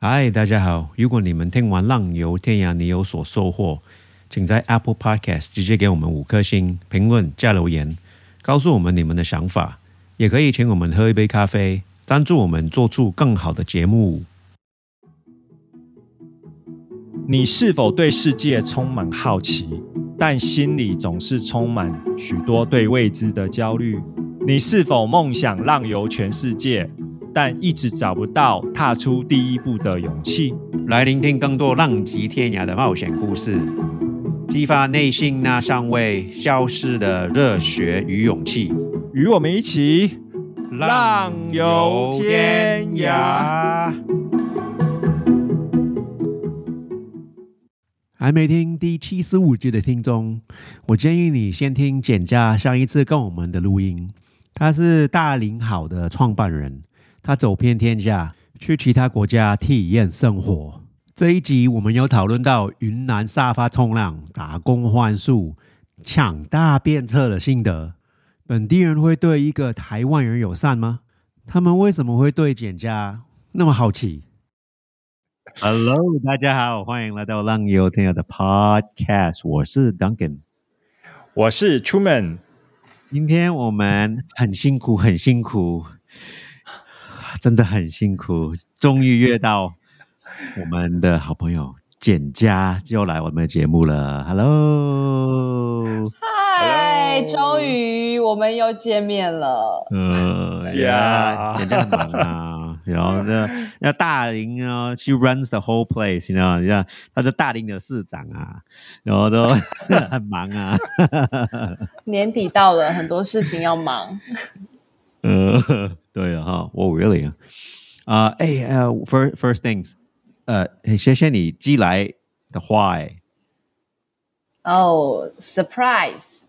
嗨，大家好！如果你们听完《浪游天涯》，你有所收获，请在 Apple Podcast 直接给我们五颗星评论加留言，告诉我们你们的想法。也可以请我们喝一杯咖啡，赞助我们做出更好的节目。你是否对世界充满好奇，但心里总是充满许多对未知的焦虑？你是否梦想浪游全世界，但一直找不到踏出第一步的勇气？来聆听更多浪迹天涯的冒险故事，激发内心那尚未消失的热血与勇气。与我们一起浪游天涯。还没听第七十五集的听众，我建议你先听简家上一次跟我们的录音。他是大林好的创办人，他走遍天下，去其他国家体验生活。这一集我们有讨论到云南沙发冲浪、打工换宿、抢大便车的心得。本地人会对一个台湾人友善吗？他们为什么会对简家那么好奇？Hello，大家好，欢迎来到浪游天涯的 Podcast，我是 Duncan，我是 Truman。今天我们很辛苦，很辛苦，真的很辛苦，终于约到我们的好朋友简家就来我们的节目了。Hello，嗨，终于我们又见面了。呃呀，简家很忙啊，然后呢 那大林啊，she runs the whole place，你知道，你看他是大林的市长啊，然后都 很忙啊。年底到了，很多事情要忙。呃，对了哈，我 really 啊，啊，哎呃，first first things，呃，谢谢你寄来的花，哎，哦，surprise，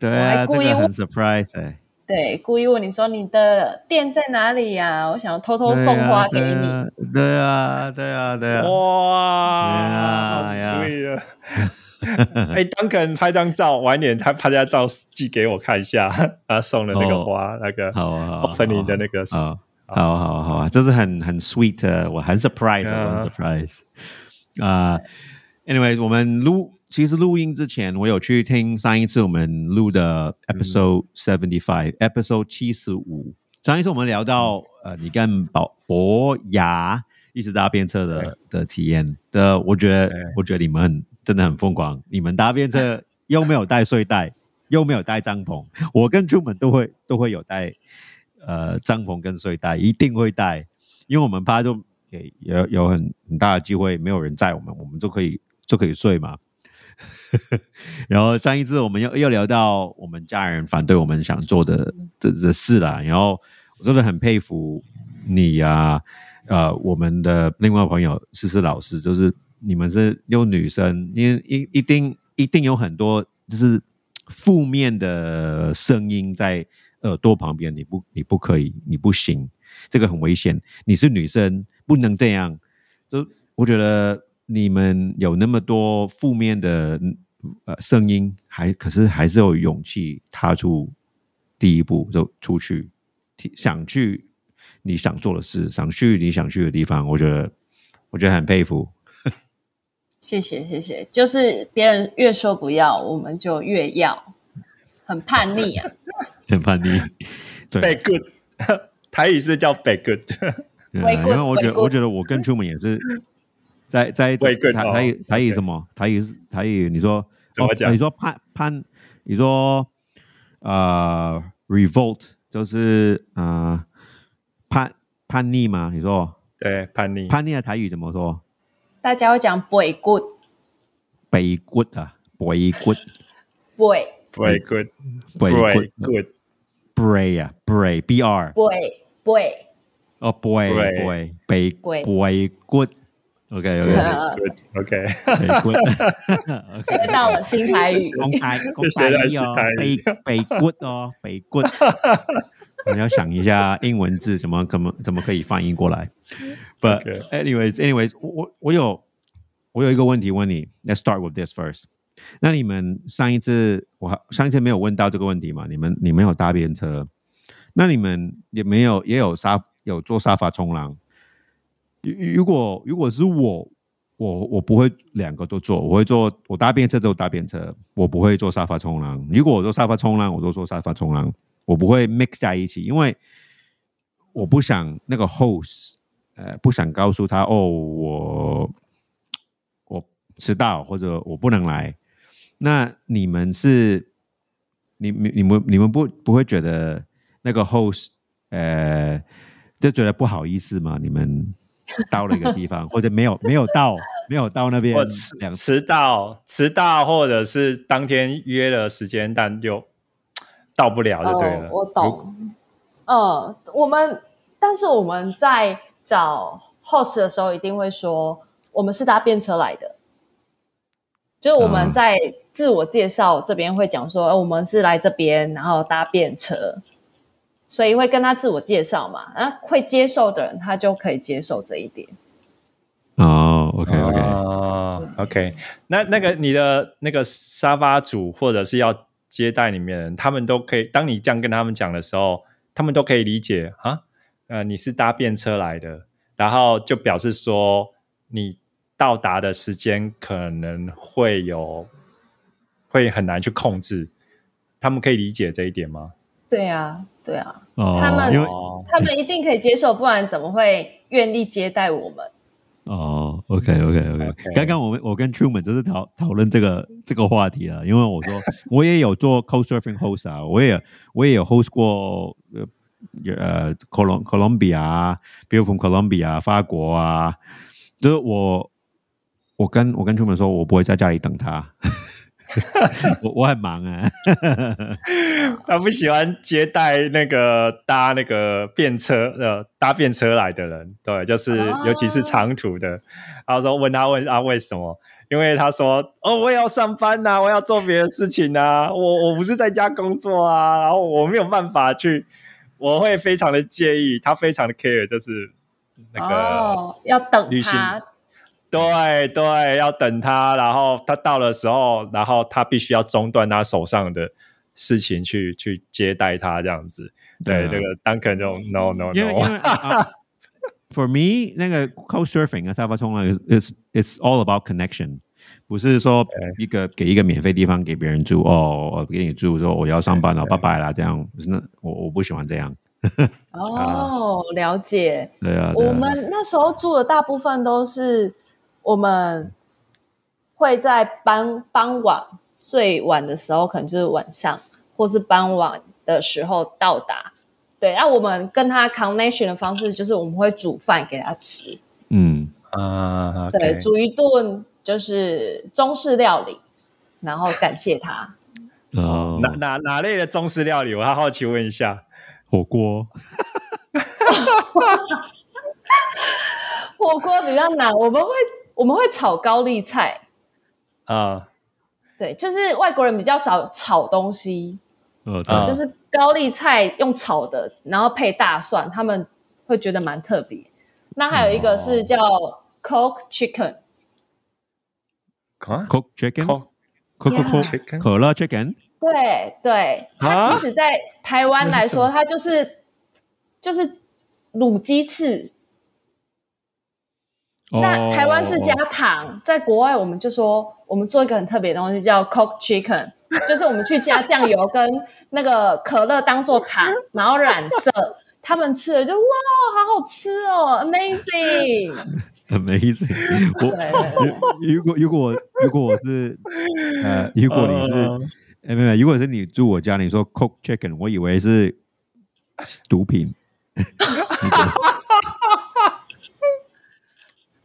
对啊，这我还故意问个很 surprise 哎，对，故意问你说你的店在哪里呀、我想偷偷送花给你。对啊，对啊，对啊，哇，好对啊 sweet 啊！哎，Duncan 拍张照，晚点他拍张照寄给我看一下，他送的那个花，那个好啊，好啊 opening 的那个好，好好好好啊，这是很很 sweet，的我很 surprise，很 surprise 啊。Anyway，我们录其实录音之前，我有去听上一次我们录的 episode seventy five，episode 七十五。上一次我们聊到呃，你跟宝博雅一起搭便车的的体验的，我觉得对。我觉得你们很真的很疯狂，你们搭便车又没有带睡袋，又没有带帐篷，我跟出门都会都会有带呃帐篷跟睡袋，一定会带，因为我们怕就也有有很很大的机会没有人载我们，我们就可以就可以睡嘛。然后上一次我们又又聊到我们家人反对我们想做的这这事啦，然后我真的很佩服你呀、呃，我们的另外朋友思思老师，就是你们是有女生，因为一一定一定有很多就是负面的声音在耳朵旁边，你不你不可以，你不行，这个很危险。你是女生，不能这样。就我觉得你们有那么多负面的呃声音，还可是还是有勇气踏出第一步，就出去，想去你想做的事，想去你想去的地方。我觉得，我觉得很佩服。谢谢谢谢，就是别人越说不要，我们就越要，很叛逆啊。很叛逆，对，北 good，台语是叫北 good，对啊回棍因为我觉得，我觉得我跟出门也是在在回棍哦台台语台语什么台语是台语，你说哦怎么讲你说叛叛，你说呃 revolt 就是呃叛叛逆吗？你说对，叛逆，叛逆的台语怎么说？大家会讲 boy good 北骨啊，北骨 boy very good，北 very 骨 good，，bray 啊，bray b r boy boy 哦 boy boy 北对北骨，OK OK 呃 good，OK，北骨。学到了新台语。公台公学的台语哦是台，北语北骨哦，北骨。你要想一下英文字怎么怎么怎么可以翻译过来。But anyways, anyways，我我我有我有一个问题问你。Let's start with this first。那你们上一次我还上一次没有问到这个问题嘛？你们你们有搭便车，那你们也没有也有沙有坐沙发冲浪。如如果如果是我，我我不会两个都坐，我会坐我搭便车就搭便车，我不会坐沙发冲浪。如果我坐沙发冲浪，我就坐沙发冲浪，我不会 mix 在一起，因为我不想那个 host 呃不想告诉他哦我我迟到或者我不能来。那你们是你你你们你们不不会觉得那个 host 呃就觉得不好意思吗？你们 到了一个地方，或者没有没有到没有到那边我迟迟到迟到，或者是当天约了时间，但就到不了就对了。哦、我懂。嗯，我们但是我们在找 host 的时候，一定会说我们是搭便车来的。就是我们嗯在自我介绍这边会讲说，呃我们是来这边，然后搭便车，所以会跟他自我介绍嘛。那会接受的人，他就可以接受这一点。哦，OK OK，哦，OK，那那个你的那个沙发主或者是要接待里面他们都可以，当你这样跟他们讲的时候，他们都可以理解啊，呃，你是搭便车来的，然后就表示说你到达的时间可能会有会很难去控制，他们可以理解这一点吗？对啊，对啊，哦，他们他们一定可以接受，不然怎么会愿意接待我们？哦，OK OK OK，OK 刚刚我们我跟 Truman 就是讨讨论这个这个话题了，因为我说我也有做 co surfing host 啊，我也我也有 host 过呃呃 Colom Colombia 啊 b i l from Colombia 法国啊，就是我我跟我跟 Truman 说，我不会在家里等他，我 我很忙啊，他不喜欢接待那个搭那个便车呃搭便车来的人，对，就是哦尤其是长途的。然后说问他问啊为什么？因为他说哦我也要上班呐、我要做别的事情呐、我我不是在家工作啊，然后我没有办法去，我会非常的介意，他非常的 care，就是那个、哦，要等旅行他。对对，要等他，然后他到的时候，然后他必须要中断他手上的事情去去接待他这样子。对，那个 Duncan 就 no no 因为因 no，For me，那个 co surfing 啊，沙发冲浪 is is it's all about connection，不是说一个给一个免费地方给别人住哦，我给你住，说我要上班了，拜拜啦，这样，那我我不喜欢这样。哦，了解。对啊，对啊。我们那时候住的大部分都是我们会在傍傍晚最晚的时候，可能就是晚上，或是傍晚的时候到达。对，那我们跟他 connection 的方式就是我们会煮饭给他吃，嗯，啊，对煮一顿就是中式料理，然后感谢他。哦，哪哪哪类的中式料理？我还好奇问一下。火锅，火锅比较难，我们会我们会炒高丽菜，啊，对，就是外国人比较少炒东西，嗯，啊。就是高丽菜用炒的，然后配大蒜，他们会觉得蛮特别。那还有一个是叫 Coke Chicken，啊 Coke chicken，扣可乐 chicken，对对，它啊其实在台湾来说，它就是就是卤鸡翅。那台湾是加哦糖，在国外我们就说我们做一个很特别的东西叫 Coke Chicken，就是我们去加酱油跟那个可乐当做糖，然后染色。他们吃了就哇，好好吃哦，amazing！amazing。我如果如果如果我是呃，如果你是呃哎没有，如果是你住我家，你说 Coke chicken，我以为是毒品。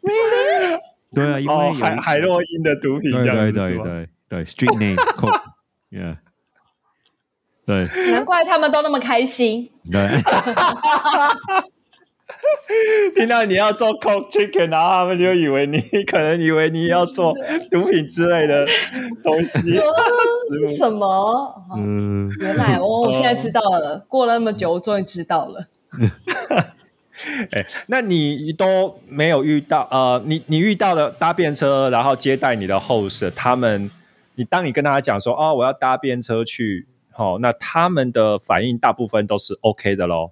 ，really？对啊，因为哦，海海洛因的毒品对对对对对，street name Coke，yeah，对 难怪他们都那么开心。对，听到你要做 Coke Chicken，然后他们就以为你可能以为你要做毒品之类的东西。这是什么？哦嗯，原来哦，我现在知道了。过了那么久，我终于知道了。哎，那你都没有遇到呃，你你遇到了搭便车，然后接待你的 host，他们，你当你跟他讲说哦，我要搭便车去，好、那他们的反应大部分都是 OK 的喽。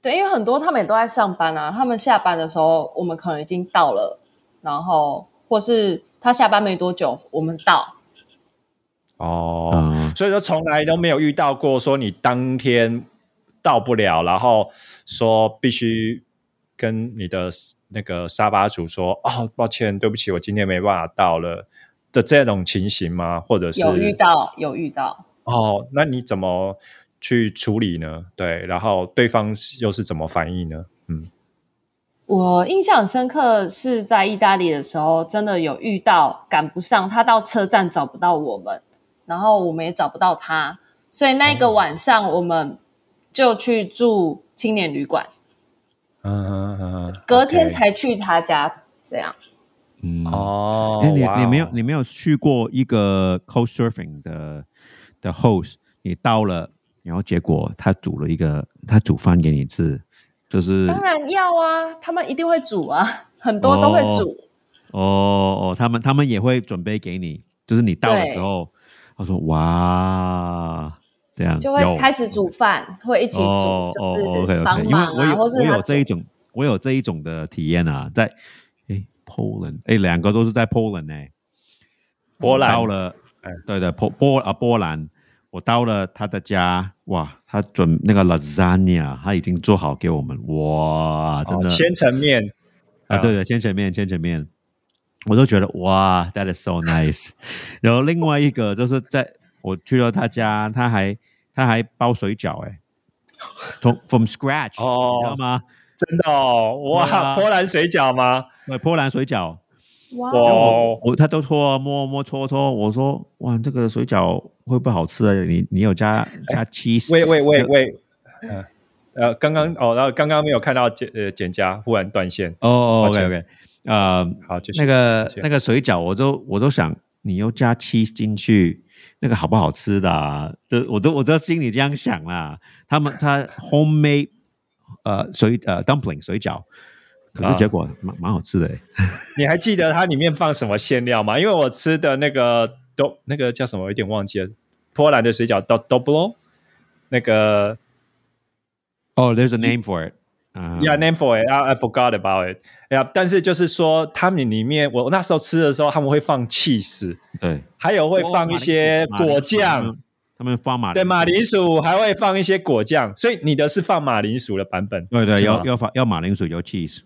对，因为很多他们也都在上班啊，他们下班的时候，我们可能已经到了，然后或是他下班没多久，我们到。哦，嗯，所以说从来都没有遇到过说你当天到不了，然后说必须跟你的那个沙发主说哦，抱歉，对不起，我今天没办法到了的这种情形吗？或者是有遇到，有遇到。哦，那你怎么去处理呢？对，然后对方又是怎么反应呢？嗯，我印象深刻是在意大利的时候，真的有遇到赶不上，他到车站找不到我们，然后我们也找不到他，所以那个晚上我们就去住青年旅馆，嗯嗯嗯，隔天才去他家。这样，嗯，哦，哎，你你没有哦你没有去过一个 coast surfing 的的 host，你到了，然后结果他煮了一个他煮饭给你吃，就是当然要啊，他们一定会煮啊，很多都会煮。哦哦，他们他们也会准备给你，就是你到的时候，他说哇，这样就会有。开始煮饭，会一起煮，哦哦就是，OK 帮 OK，因为忙啊，我有我有这一种我有这一种的体验啊，在哎 Poland，哎两个都是在 Poland 呢、波兰。到了哎，对的波波啊波兰，我到了他的家，哇，他准那个 lasagna 他已经做好给我们，哇，真的、哦千层面。啊，对对，千层面，千层面，我都觉得哇，that is so nice。然后另外一个就是在我去了他家，他还他还包水饺，哎，从 from scratch，、哦。你知道吗？真的哦，哇，啊。波兰水饺吗？对，波兰水饺，哇，哦，我他都搓摸摸搓搓，我说哇，这个水饺会不会好吃啊？你你有加加 cheese？喂喂喂喂，呃呃，刚刚哦，然后刚刚没有看到简呃简家忽然断线，哦，OK OK，呃，好，继续。那个那个水饺，我都我都想，你又加 cheese 进去，那个好不好吃的、啊？这我都我都心里这样想啦。他们他 homemade 呃水呃 dumpling 水饺，可是啊结果蛮蛮好吃的、欸。你还记得它里面放什么馅料吗？因为我吃的那个都那个叫什么，我有点忘记了。波兰的水饺 do doblo，那个哦、t h e r e s a name for it 啊、yeah name for it，I I forgot about it。呀，但是就是说，他们里面我那时候吃的时候，他们会放 cheese，对，还有会放一些果酱，他们放马对，马铃薯，还会放一些果酱，所以你的是放马铃薯的版本，对对，要要放要马铃薯有 cheese，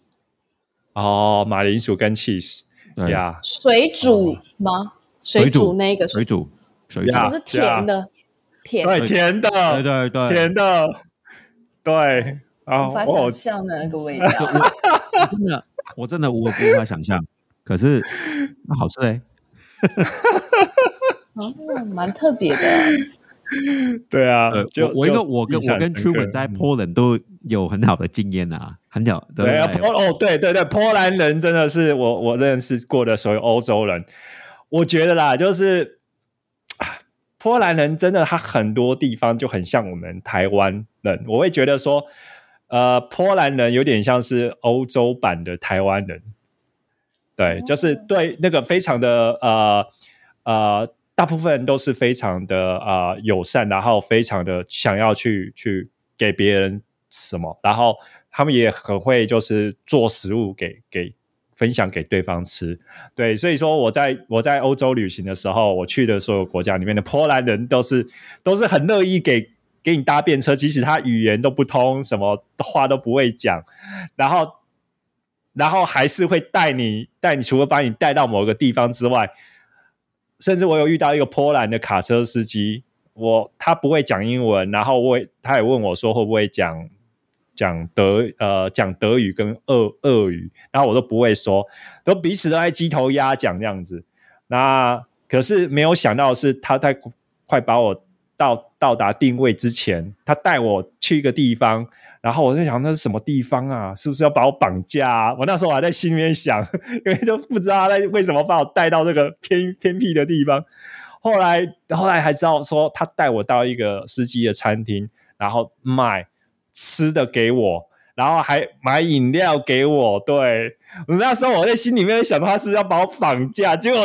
哦，马铃薯跟 cheese 对。呀，水煮吗？水煮煮那个水？煮水煮，是甜的，甜。对，甜的，对对对，甜的，对，啊，无法我想象的那个味道。我真的我真的我无法想象，可是那好吃哎、哦，蛮特别的。对啊呃，，就我我因为就我跟我跟深刻 Truman 在嗯 Poland 都有很好的经验啊，很好，对啊，不波哦，对对对，波兰人真的是我我认识过的所有欧洲人，我觉得啦，就是啊波兰人真的他很多地方就很像我们台湾人，我会觉得说，呃，波兰人有点像是欧洲版的台湾人，对，就是对那个非常的呃呃，大部分人都是非常的呃友善，然后非常的想要去去给别人什么，然后他们也很会就是做食物给给分享给对方吃。对，所以说我在我在欧洲旅行的时候，我去的所有国家里面的波兰人都是都是很乐意给给你搭便车，即使他语言都不通，什么话都不会讲，然后然后还是会带你带你，除了把你带到某个地方之外，甚至我有遇到一个波兰的卡车司机，我他不会讲英文，然后我他也问我说会不会讲讲德呃讲德语跟俄俄语，然后我都不会说，都彼此都在鸡头鸭讲这样子。那可是没有想到是，他在快把我到到达定位之前，他带我去一个地方，然后我在想那是什么地方啊？是不是要把我绑架、啊？我那时候还在心里面想，因为就不知道他为什么把我带到这个偏偏僻的地方。后来后来还知道说，他带我到一个司机的餐厅，然后卖吃的给我，然后还买饮料给我。对那时候我在心里面想，他是不是要把我绑架，结果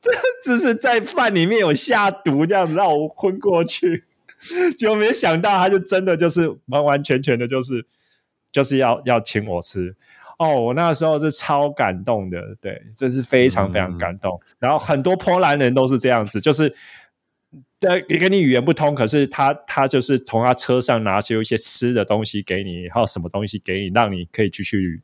这是在饭里面有下毒，这样子让我昏过去。结果没想到，他就真的就是完完全全的，就是就是要要请我吃。哦，我那时候是超感动的，对，这是非常非常感动。然后很多波兰人都是这样子，就是对，也跟你语言不通，可是他他就是从他车上拿出一些吃的东西给你，然后什么东西给你，让你可以继续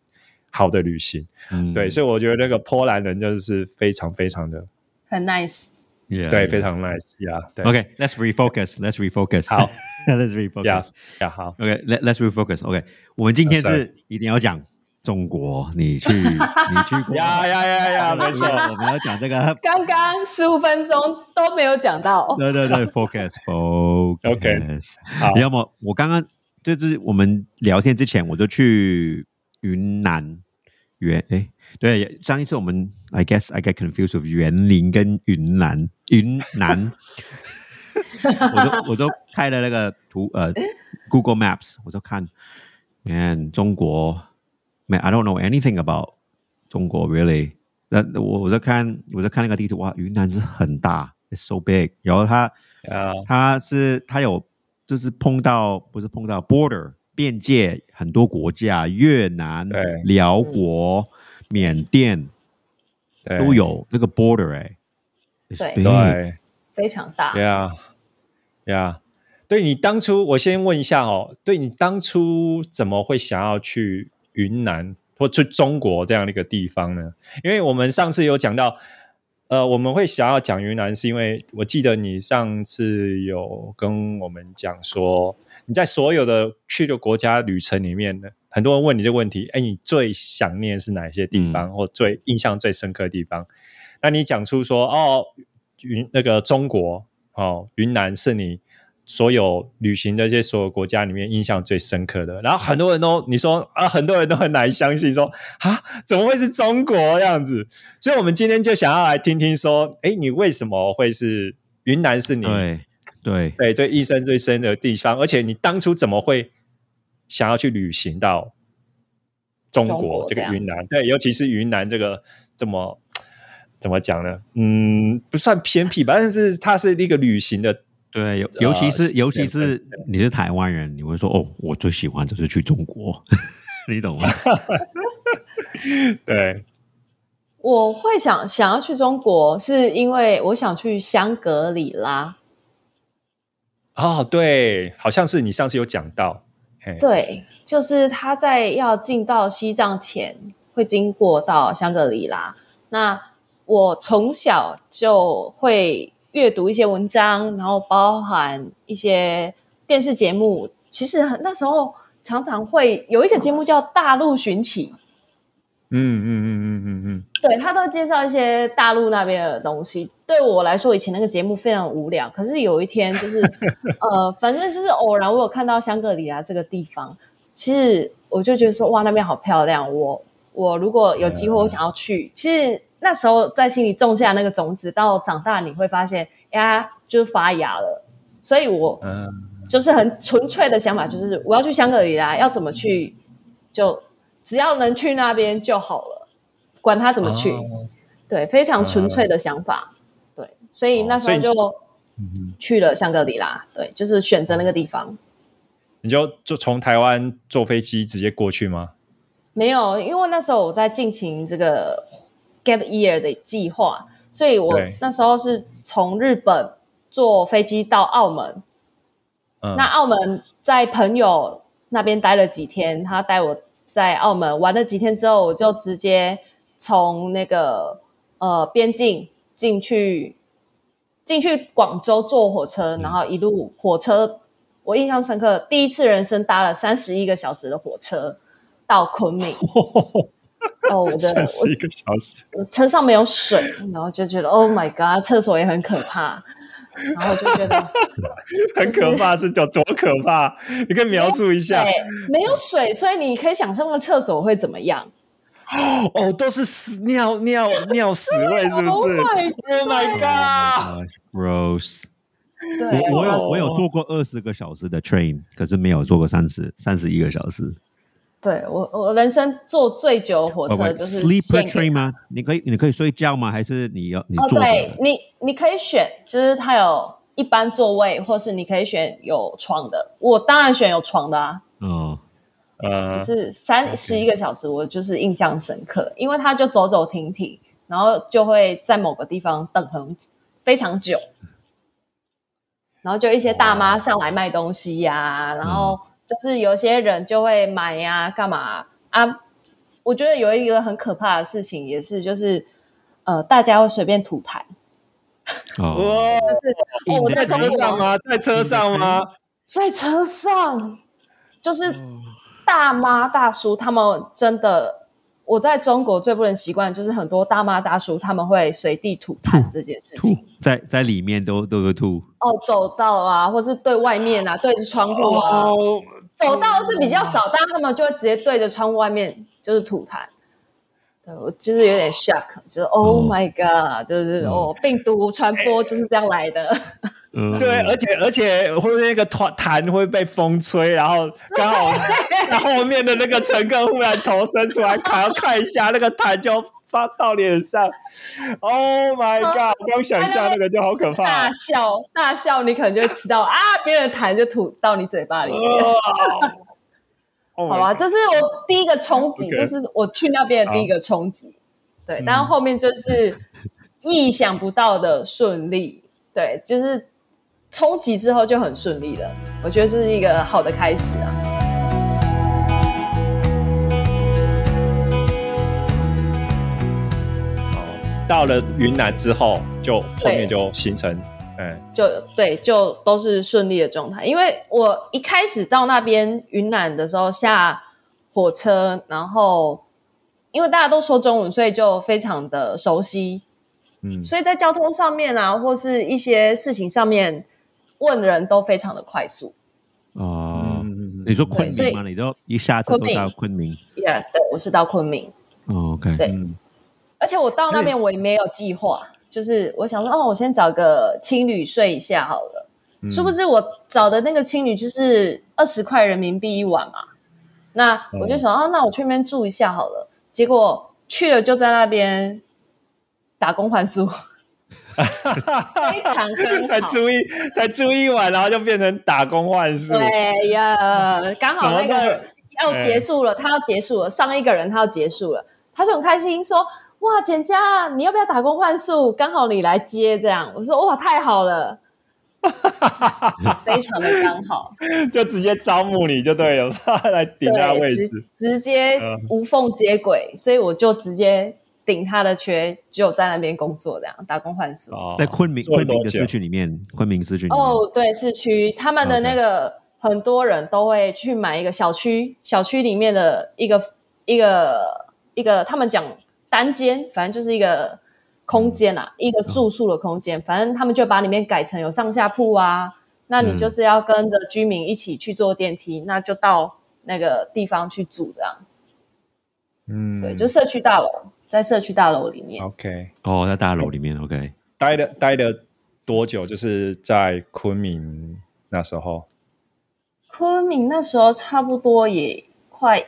好的旅行。嗯对，所以我觉得那个波兰人就是非常非常的很 nice。Yeah, 对，yeah. 非常 nice 呀。对 OK, let's refocus. Let's refocus. 好 let's refocus. 呀呀，好，OK, let let's refocus. OK，我们今天啊是一定要讲中国，你去你去过呀呀呀呀，没错，我们要讲这个。刚刚十五分钟都没有讲到，对对对，focus focus。OK，好要么我刚刚就是我们聊天之前，我就去云南园诶，对，上一次我们 I guess I get confused with 园林跟云南云南，我就我就开了那个图呃 Google Maps，我就看，man 中国，man I don't know anything about 中国 really，那我我在看我在看那个地图，哇，云南是很大，it's so big，然后它啊，它是它有就是碰到不是碰到 border 边界很多国家，越南、辽国、缅甸都，有那个 border 哎、对 big 对。非常大。对啊，对你当初，我先问一下哦，对你当初怎么会想要去云南或去中国这样的一个地方呢？因为我们上次有讲到，呃，我们会想要讲云南，是因为我记得你上次有跟我们讲说，你在所有的去的国家旅程里面呢，很多人问你这个问题，哎，你最想念是哪些地方，或最印象最深刻的地方？那你讲出说，哦，云那个中国哦，云南是你所有旅行的这些所有国家里面印象最深刻的。然后很多人都你说啊，很多人都很难相信说啊，怎么会是中国这样子？所以我们今天就想要来听听说，哎，你为什么会是云南是你对对对最印象最深的地方？而且你当初怎么会想要去旅行到中中国这国这个云南？对，尤其是云南这个这么怎么讲呢？嗯，不算偏僻吧，但是它是一个旅行的。对，尤尤其是呃尤其是是你是台湾人，你会说哦，我最喜欢就是去中国，你懂吗？对，我会想想要去中国，是因为我想去香格里拉。哦，对，好像是你上次有讲到，嘿，对，就是他在要进到西藏前，会经过到香格里拉。那我从小就会阅读一些文章，然后包含一些电视节目。其实很那时候常常会有一个节目叫《大陆寻奇》，嗯嗯嗯嗯嗯嗯，对他都介绍一些大陆那边的东西。对我来说，以前那个节目非常无聊。可是有一天，就是 呃，反正就是偶然，我有看到香格里拉这个地方，其实我就觉得说，哇，那边好漂亮。我我如果有机会，我想要去。其实那时候在心里种下那个种子，到长大你会发现，呀，就是发芽了。所以我嗯就是很纯粹的想法，就是我要去香格里拉，要怎么去，就只要能去那边就好了，管他怎么去。哦对，非常纯粹的想法。对，所以那时候就去了香格里拉。对，就是选择那个地方。你就就从台湾坐飞机直接过去吗？没有，因为那时候我在进行这个 gap year 的计划，所以我那时候是从日本坐飞机到澳门。嗯，那澳门在朋友那边待了几天，他带我在澳门玩了几天之后，我就直接从那个呃边境进去进去广州坐火车，然后一路火车，我印象深刻，第一次人生搭了三十一个小时的火车到昆明。哦，我的三十一个小时，我车上没有水，然后就觉得 Oh my God，厕所也很可怕，然后我就觉得 很可怕，是有多可怕？你可以描述一下。对，没有水，所以你可以想象那个厕所会怎么样。哦，都是屎尿尿尿屎味，是不 Oh 是 my？Oh my god！Rose，对，我我有哦我有坐过二十个小时的 train，可是没有坐过三十三十一个小时。对我我人生坐最久的火车就是 sleeper train 吗？你可以你可以睡觉吗？还是你要你哦，对你你可以选，就是它有一般座位，或是你可以选有床的。我当然选有床的啊。哦，呃，只是三十一个小时，我就是印象深刻，因为它就走走停停，然后就会在某个地方等很非常久，然后就一些大妈上来卖东西呀、然后就是有些人就会买呀、干嘛啊？我觉得有一个很可怕的事情，也是就是呃，大家会随便吐痰，哦，就是哦，我在车上吗？在车上吗？在车上，就是大妈大叔他们真的，我在中国最不能习惯就是很多大妈大叔他们会随地吐痰这件事情。在在里面都都会吐，哦，走道啊，或是对外面啊，对着窗户啊，哦，走道是比较少，但他们就会直接对着窗户外面就是吐痰。对我就是有点 shock，就是 Oh 哦 my God，就是嗯哦，病毒传播就是这样来的。嗯，对，而且而且会那个痰痰会被风吹，然后 刚好然后后面的那个乘客忽然头伸出来，看要看一下那个痰就发到脸上。Oh my god！光想象那个就好可怕大。笑大笑，你可能就会吃到啊，别人的痰就吐到你嘴巴里面。哦好吧，这是我第一个冲击这是我去那边的第一个冲击。对，但是后面就是意想不到的顺利。对，就是冲击之后就很顺利了。我觉得这是一个好的开始啊。到了云南之后，就后面就形成，嗯，就对，就都是顺利的状态。因为我一开始到那边云南的时候下火车，然后因为大家都说中文，所以就非常的熟悉。嗯所以在交通上面啊，或是一些事情上面问人都非常的快速。哦，嗯你说昆对所以明吗？你都一下子都昆明到昆明，Yeah，对我是到昆明，哦，OK，对嗯而且我到那边我也没有计划，就是我想说，哦，我先找个青旅睡一下好了。嗯殊不知我找的那个青旅就是二十块人民币一晚嘛，那我就想，哦，那我去那边住一下好了。结果去了就在那边打工换宿，非常刚好。才住一才住一晚，然后就变成打工换宿。对呀，刚好那个要结束了，他要结束了，上一个人他要结束了，他就很开心说：“哇，简佳，你要不要打工换宿？刚好你来接，这样。”我说：“哇，太好了，非常的刚好，就直接招募你就对了，来顶他位置。直接嗯无缝接轨，所以我就直接顶他的缺，就在那边工作，这样打工换宿。哦在昆明昆明的市区里面，昆明市区里面，哦，对，市区他们的那个很多人都会去买一个小区，小区里面的一个一个一个，他们讲单间，反正就是一个空间啊，一个住宿的空间，反正他们就把里面改成有上下铺啊，那你就是要跟着居民一起去坐电梯，那就到那个地方去住，这样，嗯，对，就社区大楼，在社区大楼里面。OK。哦，在大楼里面，OK，待了待了多久？就是在昆明那时候。昆明那时候差不多也快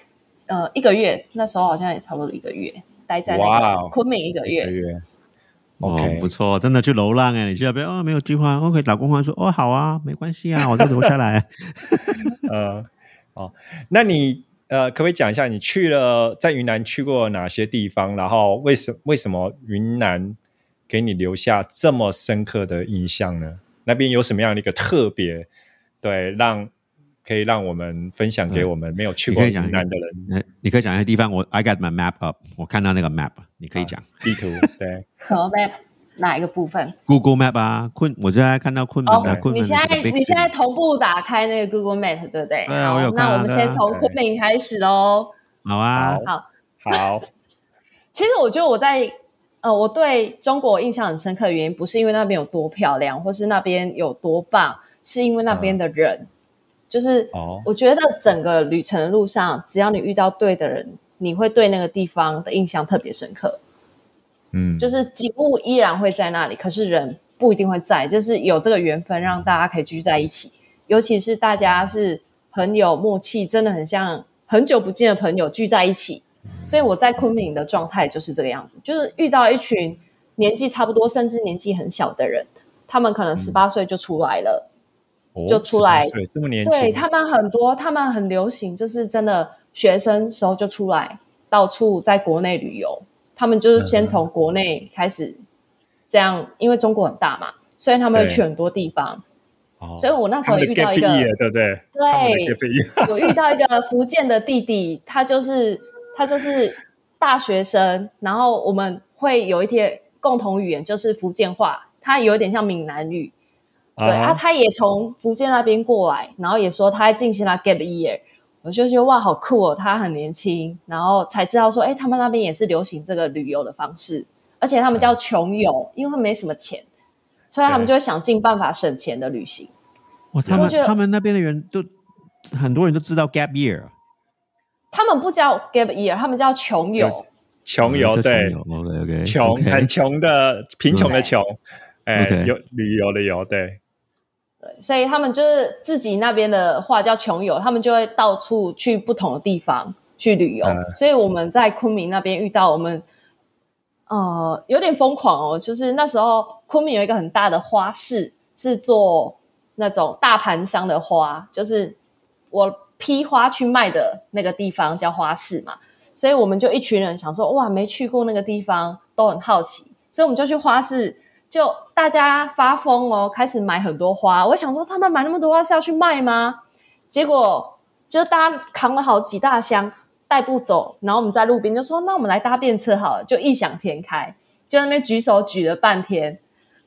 呃一个月，那时候好像也差不多一个月，待在那个昆明一个一个月。哦 OK，不错，真的去流浪哎！你去那边哦，没有计划，OK，打工换宿，哦，好啊，没关系啊，我就留下来。呃，哦，那你呃，可不可以讲一下你去了在云南去过哪些地方？然后为什为什么云南给你留下这么深刻的印象呢？那边有什么样的一个特别？对，让可以让我们分享给我们没有去过云你可以讲一个南的人呃你可以讲一些地方，我 I got my map up，我看到那个 map，你可以讲地图。对，什么 map？哪一个部分？Google map 啊，昆，我现在看到昆明哦的昆，明你现在你现在同步打开那个 Google Map，对不对？对啊我有那我们先从昆明开始喽。好啊，好，好，其实我觉得我在呃，我对中国印象很深刻的原因，不是因为那边有多漂亮，或是那边有多棒，是因为那边的人。就是哦。我觉得整个旅程的路上，只要你遇到对的人，你会对那个地方的印象特别深刻。嗯，就是景物依然会在那里，可是人不一定会在，就是有这个缘分让大家可以聚在一起，尤其是大家是很有默契，真的很像很久不见的朋友聚在一起。所以我在昆明的状态就是这个样子，就是遇到一群年纪差不多，甚至年纪很小的人，他们可能十八岁就出来了，哦就出来18岁这么年轻，对他们很多，他们很流行，就是真的学生时候就出来到处在国内旅游。他们就是先从国内开始这样，因为中国很大嘛，所以他们会去很多地方。哦所以我那时候也遇到一个，对不对？对我 遇到一个福建的弟弟，他就是他就是大学生，然后我们会有一些共同语言就是福建话，他有一点像闽南语，对啊，啊，他也从福建那边过来，然后也说他在进行了 gap year，我就觉得哇，好酷哦，他很年轻，然后才知道说，哎，他们那边也是流行这个旅游的方式，而且他们叫穷游，因为他们没什么钱，所以他们就会想尽办法省钱的旅行。我，他们觉得他们那边的人都很多人都知道 gap year，他们不叫 gap year，他们叫穷游。穷游对，，OK OK，穷很穷的贫穷的穷，哎有旅游的游，对，所以他们就是自己那边的话叫穷游，他们就会到处去不同的地方去旅游。嗯所以我们在昆明那边遇到我们，呃，有点疯狂哦。就是那时候昆明有一个很大的花市，是做那种大盘商的花，就是我批花去卖的那个地方叫花市嘛。所以我们就一群人想说，哇，没去过那个地方，都很好奇，所以我们就去花市，就大家发疯哦，开始买很多花。我想说，他们买那么多花是要去卖吗？结果就大家扛了好几大箱，带不走，然后我们在路边就说，那我们来搭便车好了，就异想天开，就在那边举手举了半天，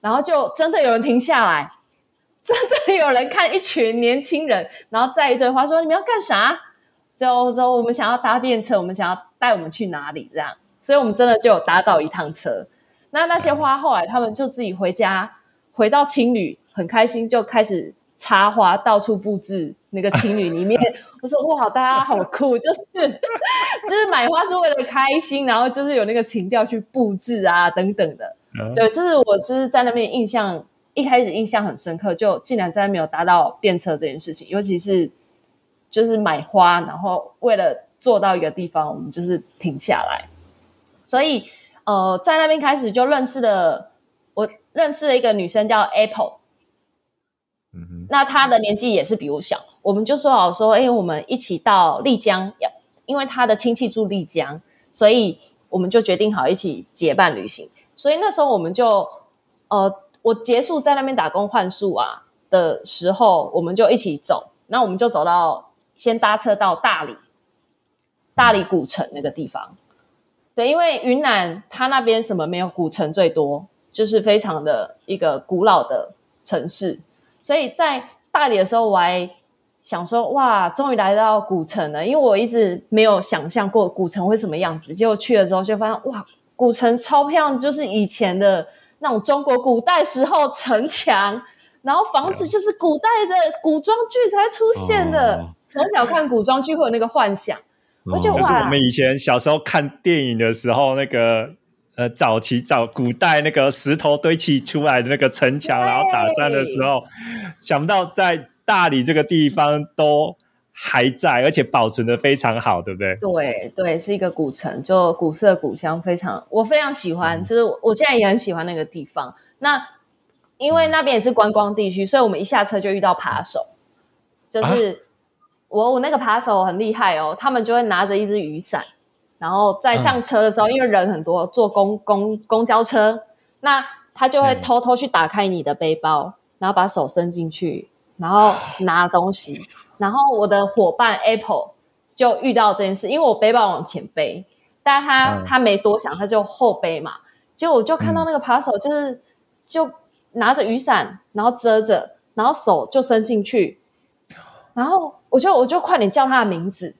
然后就真的有人停下来，真的有人看一群年轻人，然后在一堆花，说你们要干啥？就说我们想要搭便车，我们想要带我们去哪里这样，所以我们真的就搭到一趟车。那那些花后来他们就自己回家，回到青旅，很开心，就开始插花，到处布置那个青旅里面。我说哇，大家好酷，就是就是买花是为了开心，然后就是有那个情调去布置啊等等的。嗯对，这是我就是在那边印象一开始印象很深刻，就竟然在那边有搭到便车这件事情，尤其是就是买花，然后为了坐到一个地方，我们就是停下来，所以呃，在那边开始就认识了我认识了一个女生叫 Apple，嗯哼，那她的年纪也是比我小，我们就说好说，哎，我们一起到丽江，要因为她的亲戚住丽江，所以我们就决定好一起结伴旅行。所以那时候我们就，呃，我结束在那边打工换宿啊的时候，我们就一起走，那我们就走到先搭车到大理，大理古城那个地方。对，因为云南它那边什么没有古城最多，就是非常的一个古老的城市，所以在大理的时候，我还想说，哇，终于来到古城了，因为我一直没有想象过古城会什么样子。结果去了之后，就发现，哇，古城超漂亮，就是以前的那种中国古代时候城墙，然后房子就是古代的古装剧才会出现的。哦从小看古装剧会有那个幻想，我觉得哦哇就是我们以前小时候看电影的时候，那个呃早期早古代那个石头堆砌出来的那个城墙，然后打仗的时候，想不到在大理这个地方都还在，而且保存的非常好，对不对？对对，是一个古城，就古色古香，非常我非常喜欢，就是我我现在也很喜欢那个地方。那因为那边也是观光地区，所以我们一下车就遇到扒手，就是、我我那个扒手很厉害哦，他们就会拿着一只雨伞，然后在上车的时候，因为人很多，坐公公公交车，那他就会嗯。偷偷去打开你的背包，然后把手伸进去，然后拿东西。然后我的伙伴 Apple 就遇到这件事，因为我背包往前背，但是他、嗯。他没多想，他就后背嘛。结果我就看到那个扒手，就是、就拿着雨伞，然后遮着，然后手就伸进去，然后我就我就快点叫他的名字，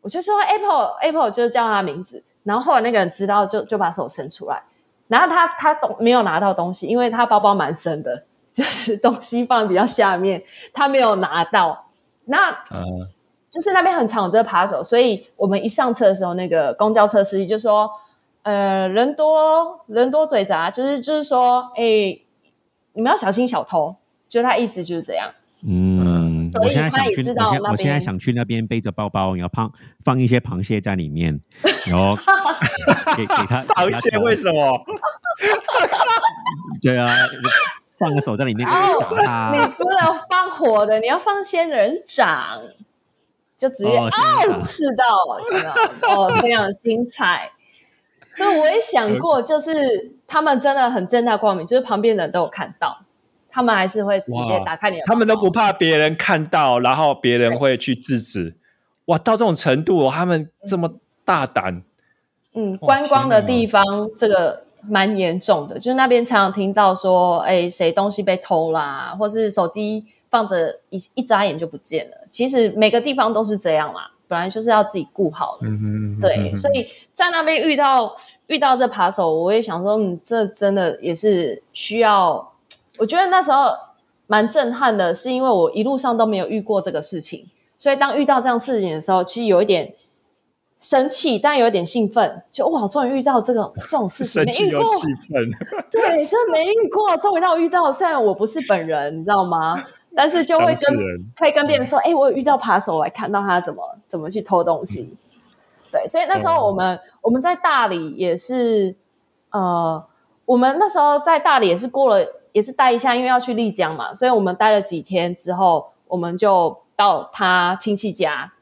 我就说 Apple Apple 就是叫他的名字，然后后来那个人知道就就把手伸出来，然后他他懂没有拿到东西，因为他包包蛮深的，就是东西放比较下面，他没有拿到。那嗯，就是那边很常有这个扒手，所以我们一上车的时候，那个公交车司机就说：“呃，人多人多嘴杂，就是就是说，哎、你们要小心小偷。”就他意思就是这样。嗯，所以我现在想去，他也知道我现我现在想去那边背着包包，然后放放一些螃蟹在里面，然后 给给他螃蟹为什么？对啊，放个手在里面哦找他。你不能放放火的，你要放仙人掌，就直接哦刺到，你知道哦，非常的精彩。对，我也想过，就是他们真的很正大光明，就是旁边的人都有看到，他们还是会直接打开你他们都不怕别人看到，然后别人会去制止。哇，到这种程度、哦，他们这么大胆，嗯，哇观光的地方这个蛮严重的，就是那边常常听到说，哎，谁东西被偷啦，或是手机放着一一眨眼就不见了。其实每个地方都是这样啦，本来就是要自己顾好的。嗯哼对，所以在那边遇到遇到这扒手，我也想说，嗯，这真的也是需要。我觉得那时候蛮震撼的，是因为我一路上都没有遇过这个事情，所以当遇到这样事情的时候，其实有一点生气，但有一点兴奋，就哇，终于遇到这个这种事情，生没遇过，气又气愤，对，真的没遇过，终于让我遇到。虽然我不是本人，你知道吗？但是就会跟人可以跟别人说，哎、我有遇到扒手，我还看到他怎么怎么去偷东西。对，所以那时候我们、我们在大理也是，呃，我们那时候在大理也是过了，也是待一下，因为要去丽江嘛，所以我们待了几天之后，我们就到他亲戚家。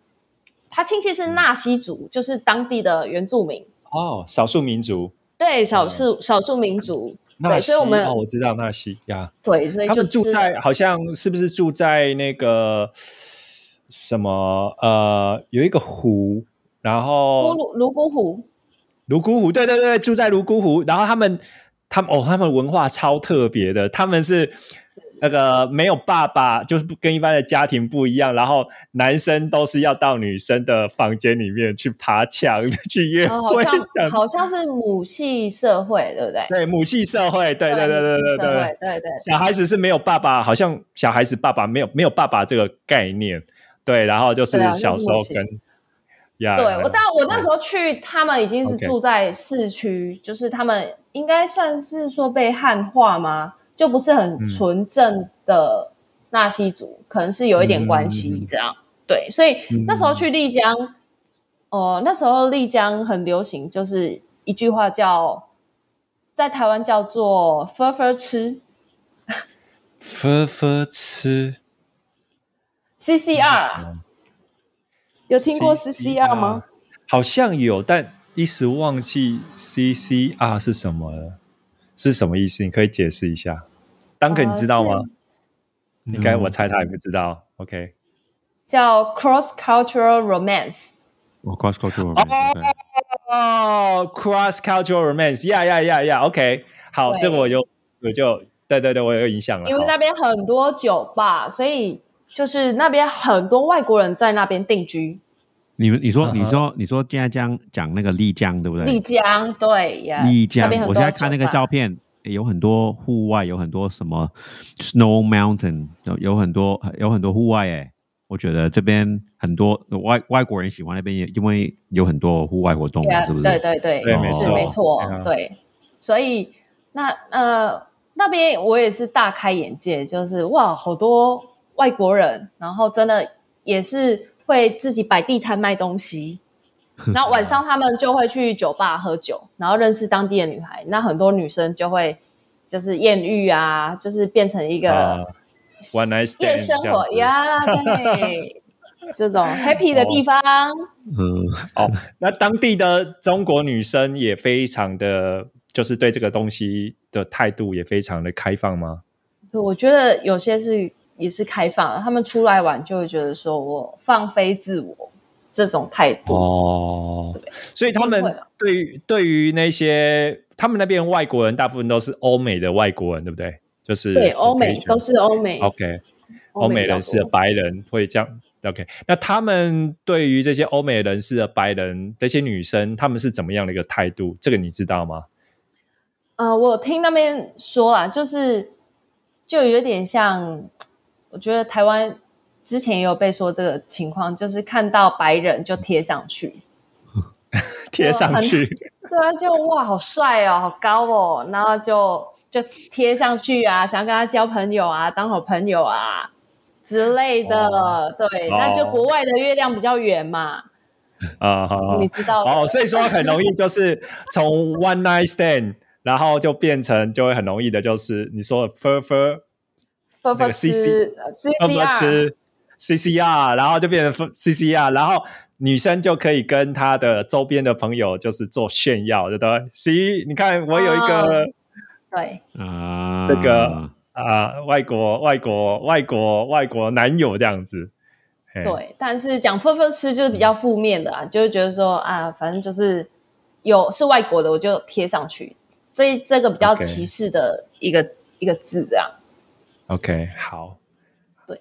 他亲戚是纳西族，就是当地的原住民，哦，少数民族，对，少数少数民族，对所以我们哦，我知道纳西呀，对，所以就他们住在好像是不是住在那个什么呃，有一个湖，然咕后噜泸沽湖，泸沽湖，对对对，住在泸沽湖，然后他们他们哦，他们文化超特别的，他们是。那个没有爸爸，就是不跟一般的家庭不一样。然后男生都是要到女生的房间里面去爬墙、去约会，像好像是母系社会，对不对？对母系社会，对对对对对对，对对。小孩子是没有爸爸，好像小孩子爸爸没有没有爸爸这个概念，对，然后就是小时候就是跟呀，对我，但我那时候去，他们已经是住在市区，就是他们应该算是说被汉化吗？就不是很嗯纯正的纳西族，可能是有一点关系嗯这样。对，所以那时候去丽江，哦、那时候丽江很流行，就是一句话叫，在台湾叫做“分分吃分分吃 ”（CCR） 啊。有听过 CCR 吗？？好像有，但一时忘记 CCR 是什么了，是什么意思？你可以解释一下。当肯，呃你知道吗？是应该我猜他也不知道。OK，叫 Cross Cultural Romance。我 cross cultural romance。哦，cross cultural romance，呀呀呀呀，OK，好，对这个我有，我就对对对，我有印象了。因为那边很多酒吧，所以就是那边很多外国人在那边定居。你们你说你说你说现在讲讲那个丽江对不对？丽江对呀，丽江我多现在看那个照片，有很多户外，有很多什么 snow mountain，有有很多有很多户外诶。我觉得这边很多外外国人喜欢那边，也因为有很多户外活动是不是？对对对，是没错对。所以那呃那边我也是大开眼界，就是哇，好多外国人，然后真的也是会自己摆地摊卖东西。然后晚上他们就会去酒吧喝酒，然后认识当地的女孩。那很多女生就会就是艳遇啊，就是变成一个啊 One night stand 夜生活呀，对，这种 happy 的地方。嗯，哦，那当地的中国女生也非常的，就是对这个东西的态度也非常的开放吗？对，我觉得有些是也是开放的，他们出来玩就会觉得说我放飞自我这种态度。哦，所以他们对于对于那些他们那边外国人，大部分都是欧美的外国人，对不对？就是对，欧美都是欧美 OK，欧美人士的白人会这样。OK，那他们对于这些欧美人士的白人这些女生，他们是怎么样的一个态度？这个你知道吗？呃，我听那边说啦，就是就有点像，我觉得台湾之前也有被说这个情况，就是看到白人就贴上去，贴上去，对啊，就哇，好帅哦，好高哦，然后就就贴上去啊，想要跟他交朋友啊，当好朋友啊之类的。哦。对，哦那就国外的月亮比较圆嘛，啊，好好你知道哦，所以说很容易就是从 one night stand，然后就变成就会很容易的，就是你说的 fur fur 那个 CC 吃呃分不 CCR，吃 CCR，然后就变成分 CCR，然后女生就可以跟她的周边的朋友就是做炫耀，对不对？C，你看我有一个哦对啊，这个啊、外国外国外国外国男友这样子，嘿，对，但是讲分分吃就是比较负面的啊，就是觉得说啊，反正就是有是外国的，我就贴上去，这这个比较歧视的一个一个字这样。OK，好，对。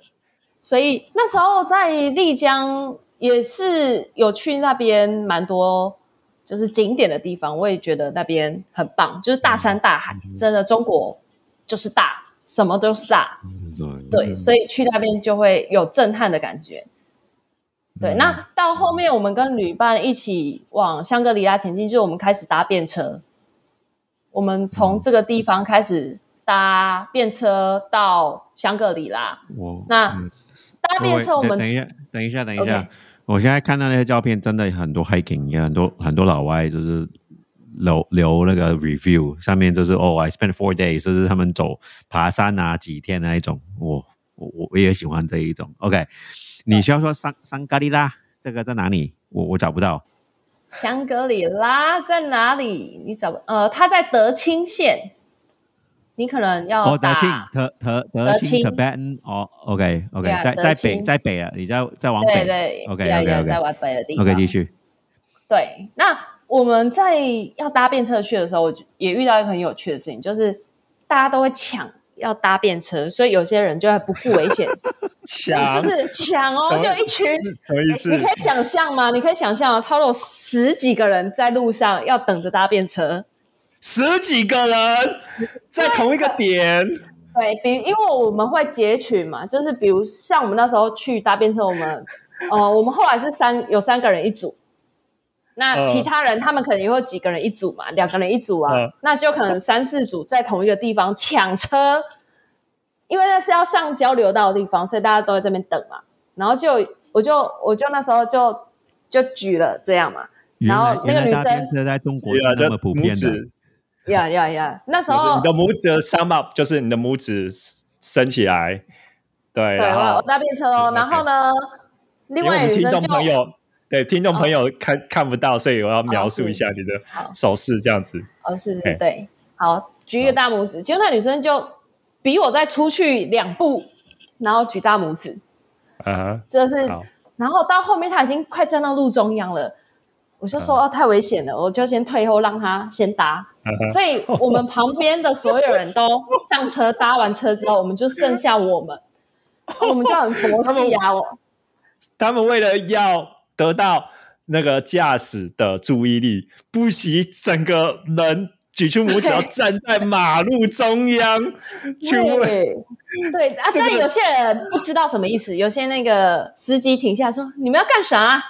所以那时候在丽江也是有去那边蛮多就是景点的地方，我也觉得那边很棒，就是大山大海，真的中国就是大，什么都是大，对，所以去那边就会有震撼的感觉。对，那到后面我们跟旅伴一起往香格里拉前进，就是我们开始搭便车，我们从这个地方开始搭便车到香格里拉。我那嗯搭便车我们等等一下，等一下，等一下我现在看到那些照片，真的很多 hiking，也很多很多老外就是留留那个 review，上面就是哦，I spent four days，就是他们走爬山啊几天那一种，我我我也喜欢这一种。OK，你需要说香香格里拉这个在哪里？我我找不到。香格里拉在哪里？你找不呃，它在德清县，你可能要哦，德打清，德德德德清清 Tibetan，哦，OK OK，对啊在在北在北啊，你在在往北对对 OK 呀 OK 呀 OK 在往北的地方。OK 继续。对，那我们在要搭便车去的时候，我就也遇到一个很有趣的事情，就是大家都会抢要搭便车，所以有些人就会不顾危险，抢就是抢哦，就一群。什么意思？你可以想象吗？你可以想象啊，超过十几个人在路上要等着搭便车。十几个人在同一个点，对比，因为我们会截取嘛，就是比如像我们那时候去搭便车，我们 呃，我们后来是三有三个人一组，那嗯其他人他们可能也会几个人一组嘛，两个人一组啊，嗯那就可能三四组在同一个地方抢车，因为那是要上交流道的地方，所以大家都在这边等嘛。然后就我就我就那时时候就就举了这样嘛，然后那个女生车在中国对啊，是那么普遍的。呀呀呀，那时就是候你的拇指 sum up，就是你的拇指伸起来，对，对，然后搭便车哦，嗯然后呢，另外一个女生就众朋友，对听众朋友看看不到，所以我要描述一下你的手势，这样子。哦，是对，好，举一个大拇指，结果那女生就比我再出去两步，然后举大拇指，啊这是，然后到后面她已经快站到路中央了，我就说、哦太危险了，我就先退后让她先搭，所以我们旁边的所有人都上车，搭完车之后，我们就剩下我们，我们就很佛系啊，我他们为了要得到那个驾驶的注意力，不惜整个人举出拇指，要站在马路中央去问。对对啊，这个但有些人不知道什么意思，有些那个司机停下来说：“你们要干啥？”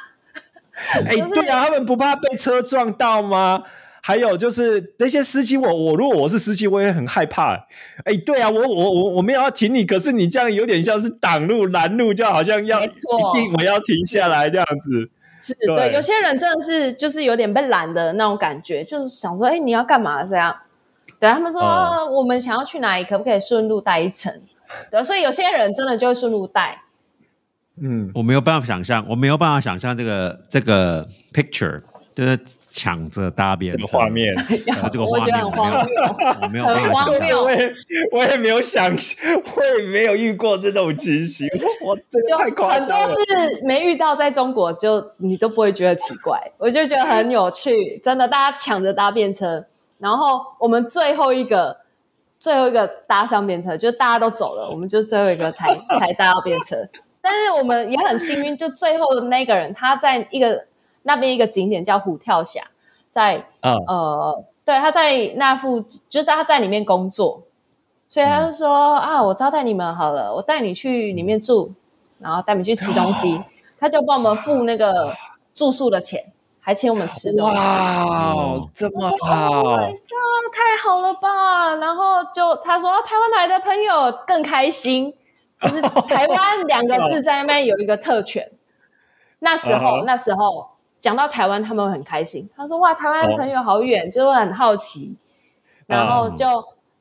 哎、就是对啊，他们不怕被车撞到吗？还有就是那些司机，我我如果我是司机，我也很害怕。哎、对啊，我我我我没有要停你，可是你这样有点像是挡路拦路，就好像要一定我要停下来这样子。是对对，有些人真的是就是有点被拦的那种感觉，就是想说：“哎，你要干嘛？”这样。对他们说、哦啊我们想要去哪里，可不可以顺路带一程？对，所以有些人真的就会顺路带。嗯，我没有办法想象，我没有办法想象这个这个 picture，就是抢着搭便车这个画，面，啊这个我画面觉得很荒谬。我没有办很荒法想象。谬我也我也没有想，我也没有遇过这种情形。我这就个太夸很多张了。是没遇到，在中国就你都不会觉得奇怪，我就觉得很有趣，真的，大家抢着搭便车，然后我们最后一个最后一个搭上便车，就大家都走了，我们就最后一个才才搭到便车，但是我们也很幸运，就最后的那个人他在一个那边一个景点叫虎跳峡，在嗯。呃，对，他在那附近，就是他在里面工作，所以他就说、啊，我招待你们好了，我带你去里面住，然后带你去吃东西，他就帮我们付那个住宿的钱，还请我们吃东西。哇，这么 Oh 好太好了吧！然后就他说、啊台湾来的朋友更开心，就是台湾两个字在那边有一个特权。那时候那时候讲到台湾，他们会很开心。他说哇，台湾朋友好远，就会很好奇，然后就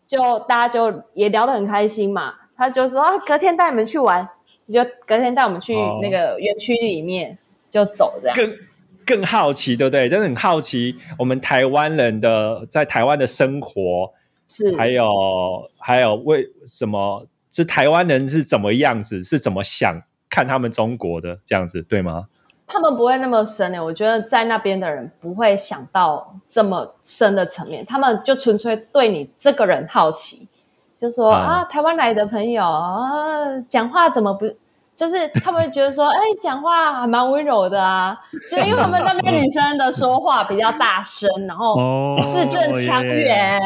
就大家就也聊得很开心嘛。他就说啊，隔天带你们去玩，你就隔天带我们去哦那个园区里面就走这样。更更好奇，对不对？真的很好奇我们台湾人的在台湾的生活，是，还有还有为什么是台湾人是怎么样子，是怎么想看他们中国的这样子，对吗？他们不会那么深欸的，我觉得在那边的人不会想到这么深的层面，他们就纯粹对你这个人好奇，就说、啊啊，台湾来的朋友啊，讲话怎么不？就是他们会觉得说，哎，讲话还蛮温柔的啊，就因为我们那边女生的说话比较大声，然后哦字正腔圆，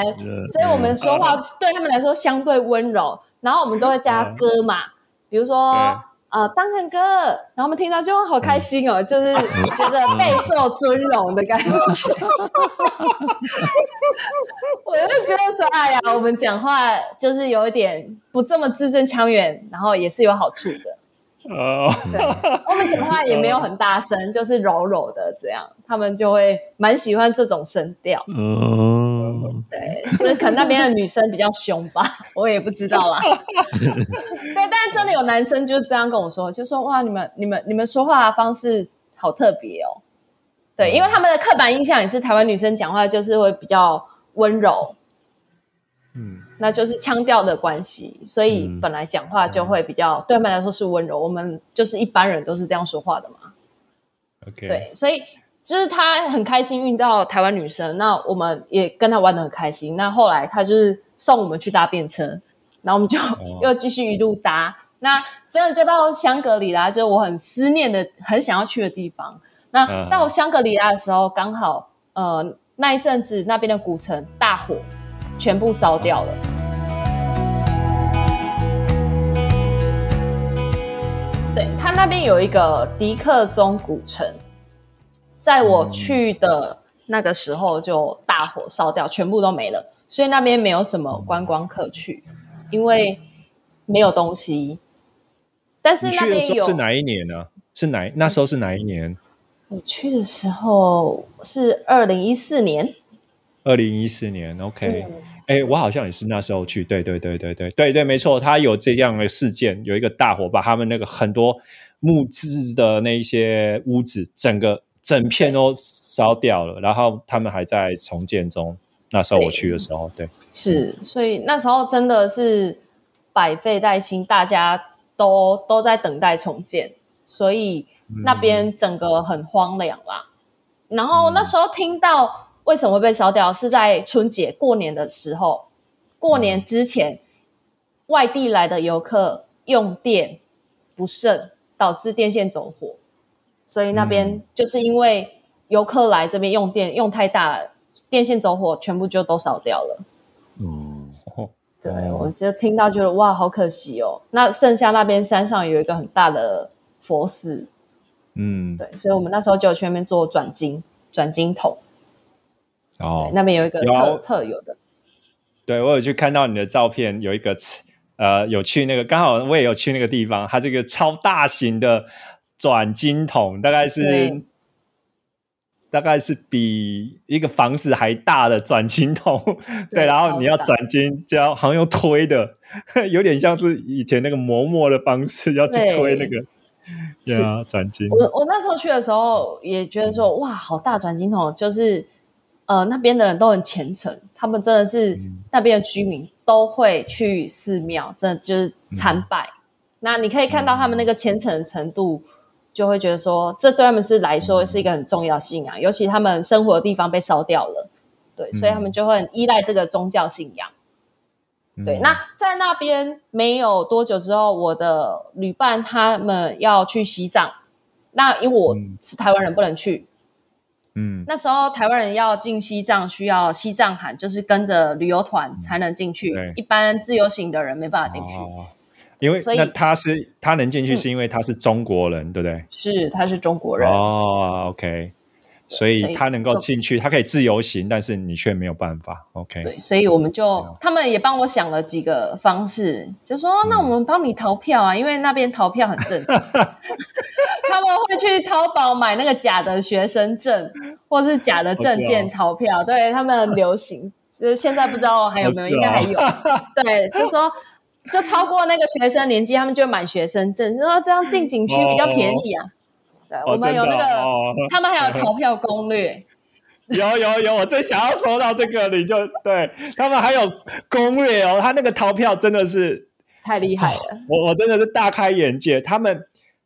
所以我们说话对他们来说相对温柔，然后我们都会加歌嘛，比如说对呃当然哥，然后我们听到就哇好开心哦，就是 觉得备受尊荣的感觉。我就觉得说，哎呀，我们讲话就是有一点不这么字正腔圆，然后也是有好处的。哦，对，我们讲话也没有很大声，就是柔柔的这样，他们就会蛮喜欢这种声调。哦，对，就是可能那边的女生比较凶吧，我也不知道啦。对，但是真的有男生就是这样跟我说，就说哇，你们、你们、你们说话的方式好特别哦。对，因为他们的刻板印象也是台湾女生讲话就是会比较温柔，嗯，那就是腔调的关系，所以嗯本来讲话就会比较对他们来说是温柔。我们就是一般人都是这样说话的嘛。OK，，对，所以就是他很开心遇到台湾女生，那我们也跟他玩的很开心。那后来他就是送我们去搭便车，然后我们就 又继续一路搭。那真的就到香格里拉，就是我很思念的、很想要去的地方。那嗯到香格里拉的时候，刚好呃那一阵子那边的古城大火，全部烧掉了。对他那边有一个迪克宗古城，在我去的那个时候就大火烧掉，全部都没了，所以那边没有什么观光客去，因为没有东西。但是那边有是哪一年呢？是哪那时候是哪一年？我去的时候是二零一四年，二零一四年，OK。嗯哎、我好像也是那时候去，对对对对对对对，没错，他有这样的事件，有一个大火把他们那个很多木质的那一些屋子，整个整片都烧掉了，然后他们还在重建中。那时候我去的时候，对，是，所以那时候真的是百废待兴，大家都都在等待重建，所以那边整个很荒凉啦。然后那时候听到为什么会被烧掉，是在春节过年的时候，过年之前，外地来的游客用电不慎，导致电线走火，所以那边就是因为游客来这边用电用太大了，电线走火，全部就都烧掉了。嗯，对，哦。我就听到觉得哇，好可惜哦。那剩下那边山上有一个很大的佛寺，嗯，对，所以我们那时候就有去那边做转经转经筒，哦。对，，那边有一个特特有的，对我有去看到你的照片，有一个呃，有去那个，刚好我也有去那个地方，它这个超大型的转经筒，大概是大概是比一个房子还大的转经筒，对，对然后你要转经，就要好像用推的，有点像是以前那个磨墨的方式，要去推那个，对啊，转经，我我那时候去的时候也觉得说哇，好大转经筒，就是呃那边的人都很虔诚，他们真的是、那边的居民都会去寺庙，真的就是参拜。那你可以看到他们那个虔诚的程度，就会觉得说这对他们是来说是一个很重要的信仰，尤其他们生活的地方被烧掉了，对，所以他们就会很依赖这个宗教信仰。对，嗯那在那边没有多久之后，我的旅伴他们要去西藏，那因为我嗯。是台湾人不能去，嗯。那时候台湾人要进西藏需要西藏函，就是跟着旅游团才能进去对，一般自由行的人没办法进去。哦，因为那他是他能进去嗯。是因为他是中国人，对不对？是，他是中国人，哦，OK，所所以以他能够就进去，他可以自由行，但是你却没有办法。OK，对，所以我们就他们也帮我想了几个方式，就说、那我们帮你逃票啊，因为那边逃票很正常，他们会去淘宝买那个假的学生证或是假的证件逃票，对他们流行，就是现在不知道还有没有，应该还有，对，就说就超过那个学生年纪，他们就买学生证，说这样进景区比较便宜啊。对，我们有那个，他们还有投票攻略。有有有，我最想要说到这个，你就对他们还有攻略哦，他那个逃票真的是太厉害了，我我真的是大开眼界。他们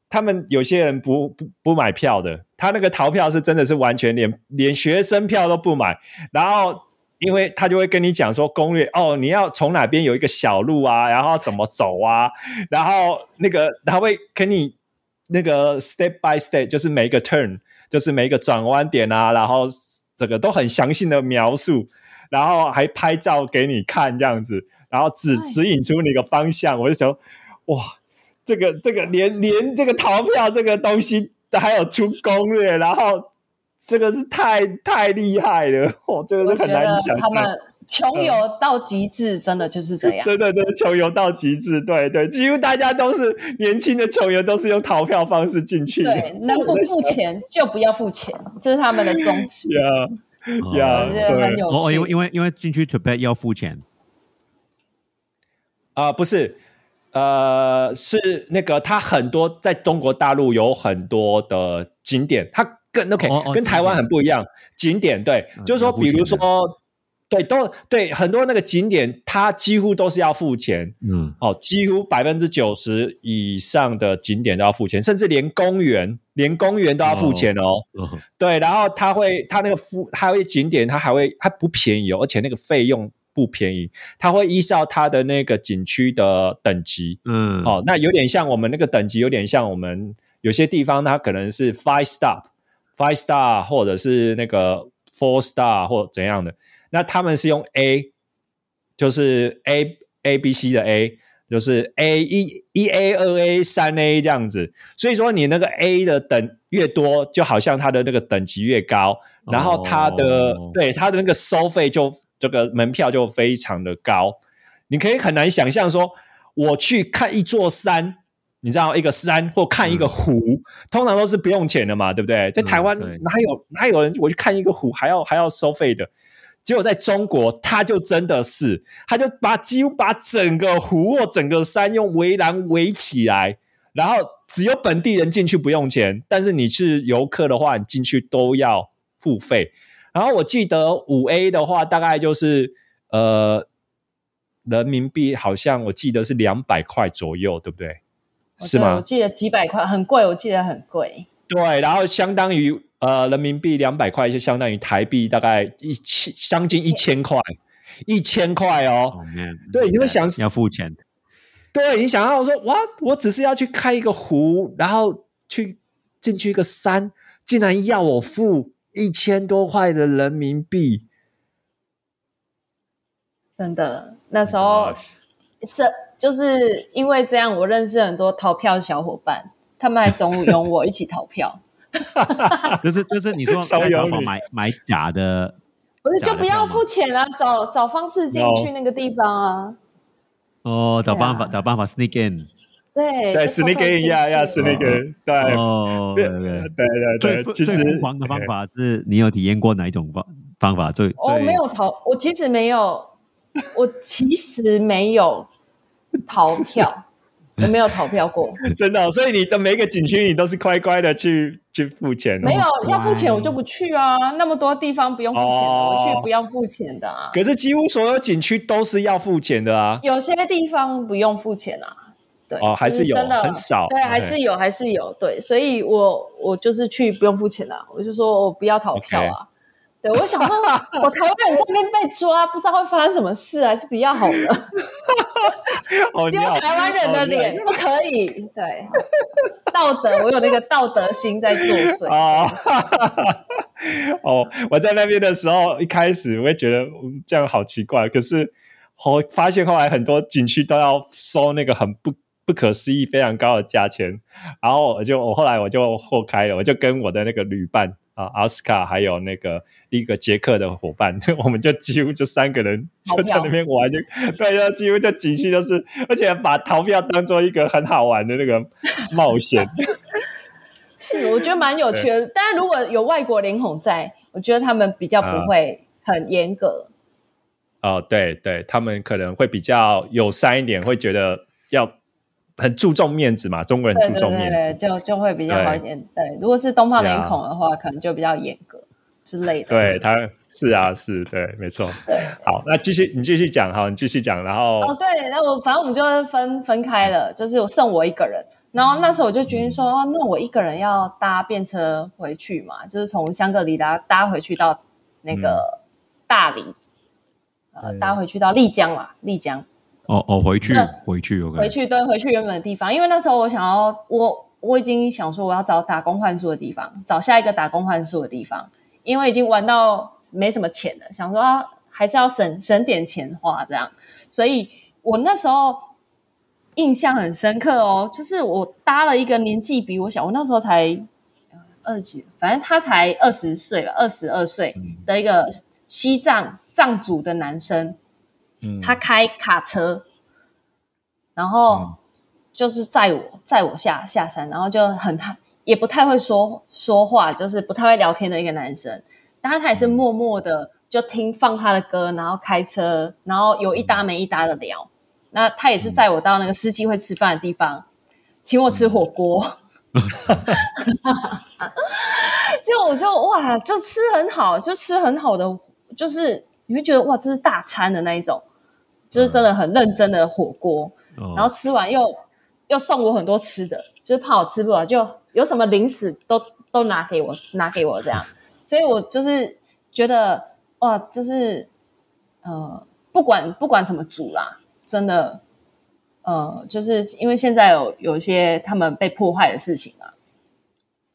他们有些人不不不买票的，他那个逃票是真的是完全连连学生票都不买，然后因为他就会跟你讲说攻略哦，你要从哪边有一个小路啊，然后怎么走啊，然后那个他会跟你那个 step by step，就是每一个 turn，就是每一个转弯点啊，然后。这个都很详细的描述，然后还拍照给你看这样子，然后指指引出那个方向。我就想，哇，这个这个连连这个逃票这个东西还有出攻略，然后这个是太太厉害了，哦，这个是很难想象。他们穷游到极致，真的就是这样。真的，真的穷游到极致，对对，几乎大家都是年轻的穷游，都是用逃票方式进去。对，能不付钱就不要付钱，这是他们的宗旨。呀呀，对，哦，因为因为因为进去 to pay 要付钱。啊，不是，呃，是那个他很多在中国大陆有很多的景点，它跟 OK 跟台湾很不一样。景点对，就是说，比如说。对，都对，很多那个景点，它几乎都是要付钱。嗯，哦，几乎百分之九十以上的景点都要付钱，甚至连公园，连公园都要付钱哦。对，然后他会，他那个付，他会景点，他还会，它不便宜哦，而且那个费用不便宜。它会依照它的那个景区的等级，嗯，哦，那有点像我们那个等级，有点像我们有些地方，它可能是 five star，five star，或者是那个 four star 或怎样的。那他们是用 A，就是 A A B C 的 A，就是 A 一一 A 二 A 三 A 这样子。所以说你那个 A 的等越多，就好像它的那个等级越高，然后它的对它的那个收费就这个门票就非常的高。你可以很难想象说，我去看一座山，你知道一个山或看一个湖，通常都是不用钱的嘛，对不对？在台湾哪有哪有人我去看一个湖还要还要收费的？结果在中国，他就真的是，他就把几乎把整个湖或整个山用围栏围起来，然后只有本地人进去不用钱，但是你是游客的话，你进去都要付费。然后我记得五 A 的话，大概就是呃人民币，好像我记得是两百块左右，对不对？是吗？我记得几百块，很贵，我记得很贵。对，然后相当于。呃，人民币两百块就相当于台币大概一千，将近一千块，一千块哦。对，你会想要付钱？对你想要说，哇，我只是要去开一个湖，然后去进去一个山，竟然要我付一千多块的人民币？真的，那时候是就是因为这样，我认识很多逃票小伙伴，他们还怂恿我一起逃票。就是就是你说在淘宝买买假的，不是就不要付钱啊？找找方式进去那个地方啊。哦，找办法找办法 sneak in。对对，sneak in 呀呀，sneak in。对哦，对对对对对。其实疯狂的方法是你有体验过哪一种方方法最？我没有逃，我其实没有，我其实没有 逃票。我没有逃票过，真的，所以你的每一个景区你都是乖乖的去去付钱。没有要付钱我就不去啊，那么多地方不用付钱的，我去不要付钱的啊。可是几乎所有景区都是要付钱的啊。有些地方不用付钱啊，对，哦，还是有，真的很少，对，还是有，还是有，对，所以我我就是去不用付钱的，我就说我不要逃票啊。对，我想说，我台湾人这边被抓，不知道会发生什么事，还是比较好的。丢台湾人的脸不可以，对，道德，我有那个道德心在作祟。哦，我在那边的时候，一开始我会觉得这样好奇怪，可是后发现后来很多景区都要收那个很不不可思议、非常高的价钱，然后我就我后来我就豁开了，我就跟我的那个旅伴。啊，奥斯卡还有那个一个捷克的伙伴，我们就几乎就三个人就在那边玩，就对，就几乎就景区就是，而且把逃票当做一个很好玩的那个冒险。是，我觉得蛮有趣的。但是如果有外国脸孔在，我觉得他们比较不会很严格。哦，对对，他们可能会比较友善一点，会觉得要很注重面子嘛，中国人注重面子。对，就就会比较好一点。对，如果是东方脸孔的话，可能就比较严格之类的。对，他是啊，是对，没错。对，好，那继续，你继续讲哈，你继续讲，然后哦，对，那我反正我们就分分开了，就是剩我一个人。然后那时候我就决定说，哦，那我一个人要搭便车回去嘛，就是从香格里拉搭回去到那个大理，呃，嗯搭回去到丽江嘛，丽江哦哦，回去回去，OK，回去对，回去原本的地方，因为那时候我想要，我我已经想说我要找打工换宿的地方，找下一个打工换宿的地方，因为已经玩到没什么钱了，想说、啊、还是要省省点钱花这样，所以我那时候印象很深刻哦，就是我搭了一个年纪比我小，我那时候才呃二十几，反正他才二十岁吧，二十二岁的一个西藏藏族的男生，嗯，他开卡车，然后就是载我载我下下山，然后就很也不太会说说话，就是不太会聊天的一个男生，但他他也是默默的就听放他的歌，然后开车，然后有一搭没一搭的聊。那他也是载我到那个司机会吃饭的地方，请我吃火锅。就我就哇，就吃很好，就吃很好的，就是你会觉得哇，这是大餐的那一种，就是真的很认真的火锅。哦然后吃完又又送我很多吃的，就是怕我吃不完，就有什么零食都都拿给我，拿给我这样。所以我就是觉得哇，就是呃，不管不管什么煮啦，真的呃，就是因为现在有有一些他们被破坏的事情嘛，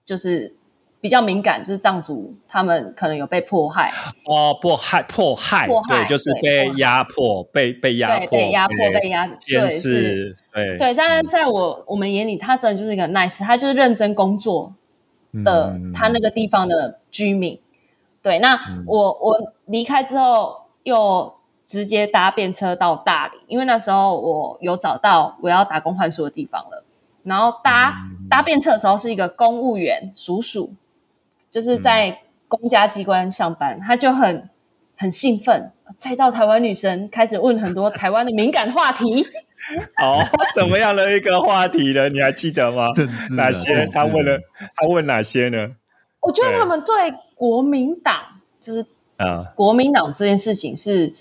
就是比较敏感，就是藏族他们可能有被迫害，哦，迫害，迫害，迫害对，就是被压迫，被被压，迫，被压迫、被压监对是。视，对对，但是在我我们眼里，他真的就是一个 nice，他就是认真工作的，嗯他那个地方的居民。对，那我我离开之后，又直接搭便车到大理，因为那时候我有找到我要打工换宿的地方了。然后搭、搭便车的时候是一个公务员叔叔，就是在公家机关上班，他就很很兴奋，再到台湾女生开始问很多台湾的敏感话题。哦，怎么样的一个话题呢？你还记得吗？政治哪些？他问了，他问哪些呢？我觉得他们对国民党，就是啊，国民党这件事情是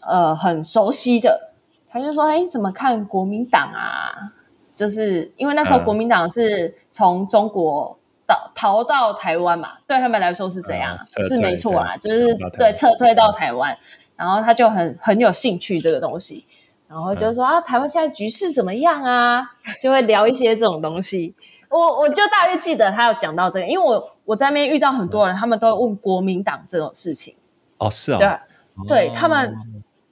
呃很熟悉的。他就说：“哎，你怎么看国民党啊？”就是因为那时候嗯国民党是从中国到逃到台湾嘛，对他们来说是这样，嗯是没错啦，就是对撤退到台湾，然后他就很很有兴趣这个东西，然后就说、啊，台湾现在局势怎么样啊？就会聊一些这种东西。我我就大约记得他有讲到这个，因为我我在那边遇到很多人，他们都会问国民党这种事情。哦，是啊，对，对他们，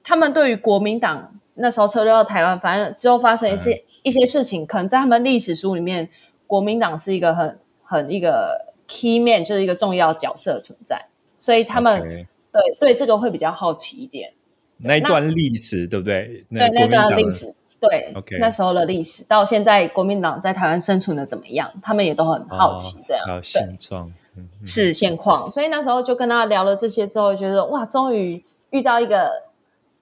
他们对于国民党那时候撤退到台湾，反正之后发生一些、一些事情，可能在他们历史书里面，国民党是一个很很一个 key man，就是一个重要角色存在，所以他们对对这个会比较好奇一点。那一段历史对不对？对那段历史，对 OK 那时候的历史，到现在国民党在台湾生存的怎么样，他们也都很好奇这样。现状，是现况。所以那时候就跟他聊了这些之后，觉得哇，终于遇到一个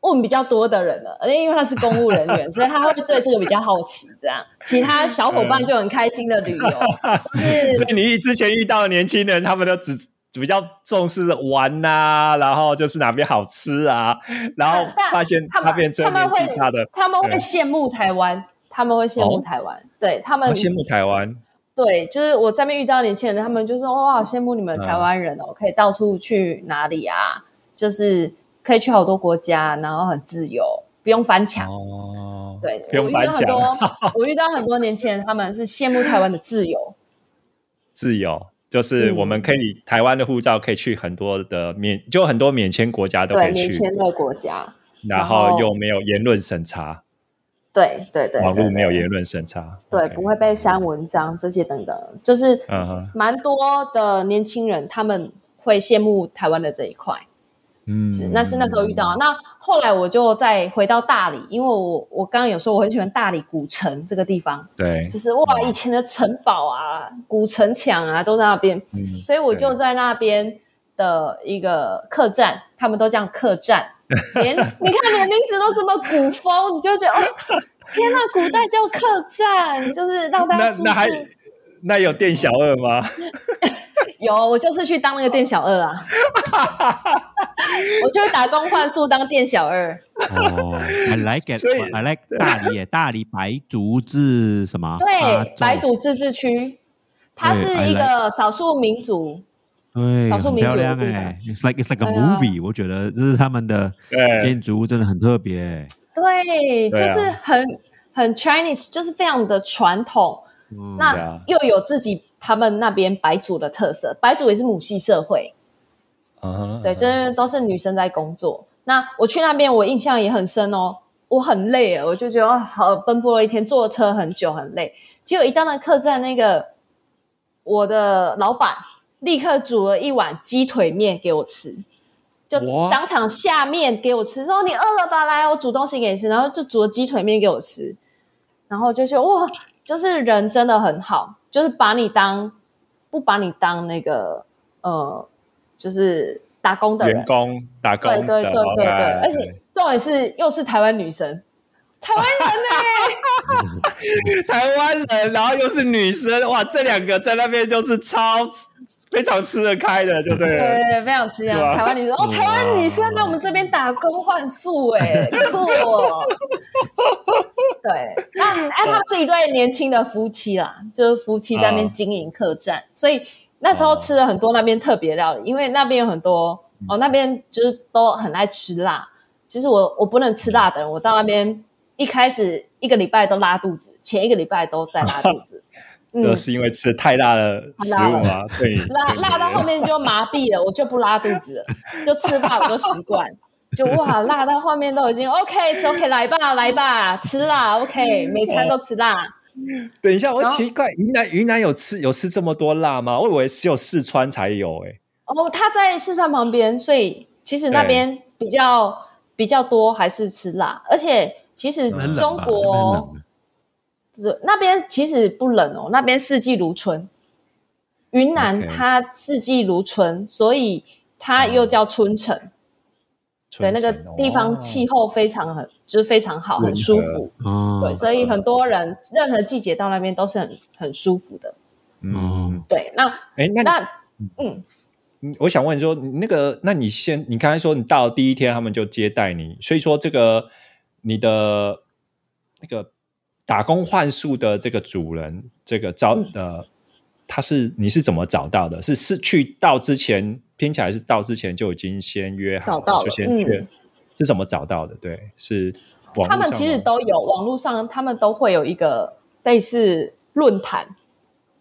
问比较多的人了，而且因为他是公务人员，所以他会对这个比较好奇。这样，其他小伙伴就很开心的旅游，是所以你之前遇到的年轻人，他们都只比较重视玩呐、然后就是哪边好吃啊，然后但发现他变成他们年纪会大的，他们会羡慕台湾，他们会羡慕哦台湾，对他们好羡慕台湾，对，就是我在那边遇到年轻人，他们就说：“哇，好羡慕你们嗯台湾人哦，可以到处去哪里啊？就是可以去好多国家，然后很自由，不用翻墙。哦，对，不用翻我遇到很墙，多，我遇到很多年轻人，他们是羡慕台湾的自由。自由。就是嗯。我们可以、台湾的护照可以去很多的免，就很多免签国家都可，以去，免签的国家，然然后后又没有言论审查，对对对，网络没有言论审查，对不会被删文章这些等等，就是蛮多的年轻人他们会羡慕台湾的这一块。嗯，是，那是那时候遇到。那后来我就再回到大理，因为我我刚刚有说我很喜欢大理古城这个地方，对，就是哇以前的城堡啊、古城墙啊都在那边，嗯所以我就在那边的一个客栈，他们都叫客栈。连你看连名字都这么古风，你就觉得哦，天呐，古代叫客栈，就是让大家住宿。那那还那有店小二吗？有，我就是去当那个店小二啊，我就会打工换宿当店小二。哦，I like it，I like 大理，大理白族自什么？对白族自治区，它是一个少数民族。对，少数民族的地方哎，It's like it's like a movie，我觉得这是他们的对，建筑物真的很特别。对，就是很很 Chinese，就是非常的传统。那又有自己他们那边白族的特色，白族也是母系社会，嗯对，就是都是女生在工作。那我去那边，我印象也很深哦，我很累了，我就觉得哦好奔波了一天，坐车很久很累。结果一到那客栈，那个我的老板立刻煮了一碗鸡腿面给我吃，就哇当场下面给我吃，说你饿了吧，来我煮东西给你吃，然后就煮了鸡腿面给我吃，然后就说哇，就是人真的很好，就是把你当不把你当那个呃，就是打工的人。员，工打工的对对对对。对，哎而且重点是又是台湾女生，台湾人呢、台湾人，然后又是女生，哇，这两个在那边就是超非常吃得开的，就对对了。对对，非常吃香。台湾女生哦，台湾女生来我们这边打工换宿，哎，酷哦。对，那哎，他们是一对年轻的夫妻啦，就是夫妻在那边啊经营客栈，所以那时候吃了很多那边特别料理，因为那边有很多哦，那边就是都很爱吃辣。其实我我不能吃辣的人，我到那边一开始一个礼拜都拉肚子，前一个礼拜都在拉肚子。嗯都，是因为吃太辣的食物吗？对，辣辣到后面就麻痹了，我就不拉肚子了，就吃辣我就习惯。就哇，辣到后面都已经 OK，是 OK，来吧，来吧，吃辣 OK，每餐都吃辣。等一下，我奇怪，云南云南有吃有吃这么多辣吗？我以为只有四川才有诶、哦，他在四川旁边，所以其实那边比较比较多还是吃辣，而且其实中国冷对那边其实不冷哦，那边四季如春。云南它四季如春，所以它又叫春城。对，那个地方哦气候非常很，就是非常好，很舒服。哦，对，所以很多人任何季节到那边都是很很舒服的。嗯，对，那哎、那那嗯，你我想问说，那个，那你先，你刚才说你到第一天他们就接待你，所以说这个你的那个打工换宿的这个主人，这个招、嗯。呃，他是你是怎么找到的？是是去到之前听起来是到之前就已经先约好找到先去、嗯。是怎么找到的？对，是网他们其实都有网络上，他们都会有一个类似论坛，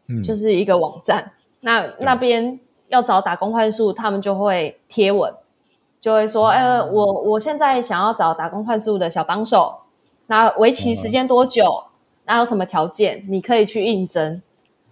嗯。就是一个网站。那那边要找打工换宿，他们就会贴文，就会说，呃，我我现在想要找打工换宿的小帮手，那为期时间多久？那有什么条件？你可以去应征。